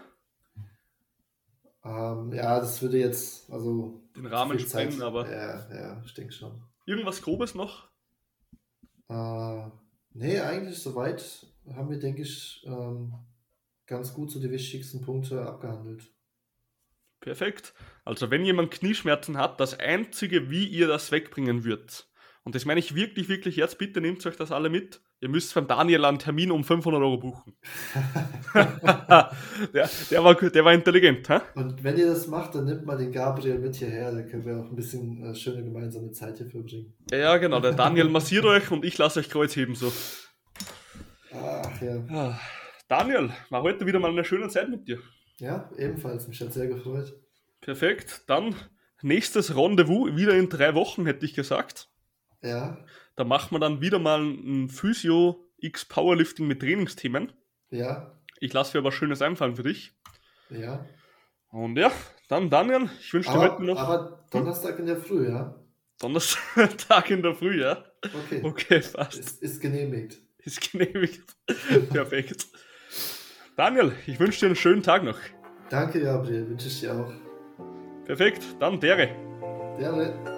Ähm, ja, das würde jetzt, also. Den Rahmen sprengen, aber. Ja, ja, ich denke schon. Irgendwas Grobes noch? Äh, nee, eigentlich soweit haben wir, denke ich, ähm, ganz gut so die wichtigsten Punkte abgehandelt. Perfekt. Also wenn jemand Knieschmerzen hat, das Einzige, wie ihr das wegbringen würdet, und das meine ich wirklich, wirklich jetzt, bitte nehmt euch das alle mit, ihr müsst beim Daniel einen Termin um 500 Euro buchen. der, der, war, der war intelligent. Hä? Und wenn ihr das macht, dann nimmt mal den Gabriel mit hierher, dann können wir auch ein bisschen äh, schöne gemeinsame Zeit hier verbringen. Ja, ja, genau, der Daniel massiert euch und ich lasse euch Kreuz heben so. Ach ja. Ah. Daniel, war heute wieder mal eine schöne Zeit mit dir. Ja, ebenfalls. Mich hat sehr gefreut. Perfekt. Dann nächstes Rendezvous wieder in drei Wochen, hätte ich gesagt. Ja. Da machen wir dann wieder mal ein Physio X Powerlifting mit Trainingsthemen. Ja. Ich lasse mir was Schönes einfallen für dich. Ja. Und ja, dann Daniel, ich wünsche dir heute noch. Aber Donnerstag in der Früh, ja? Donnerstag in der Früh, ja? Okay. Okay, fast. Ist, ist genehmigt. Ist genehmigt. Perfekt. Daniel, ich wünsche dir einen schönen Tag noch. Danke, Gabriel, wünsche ich dir auch. Perfekt, dann Dere. Dere.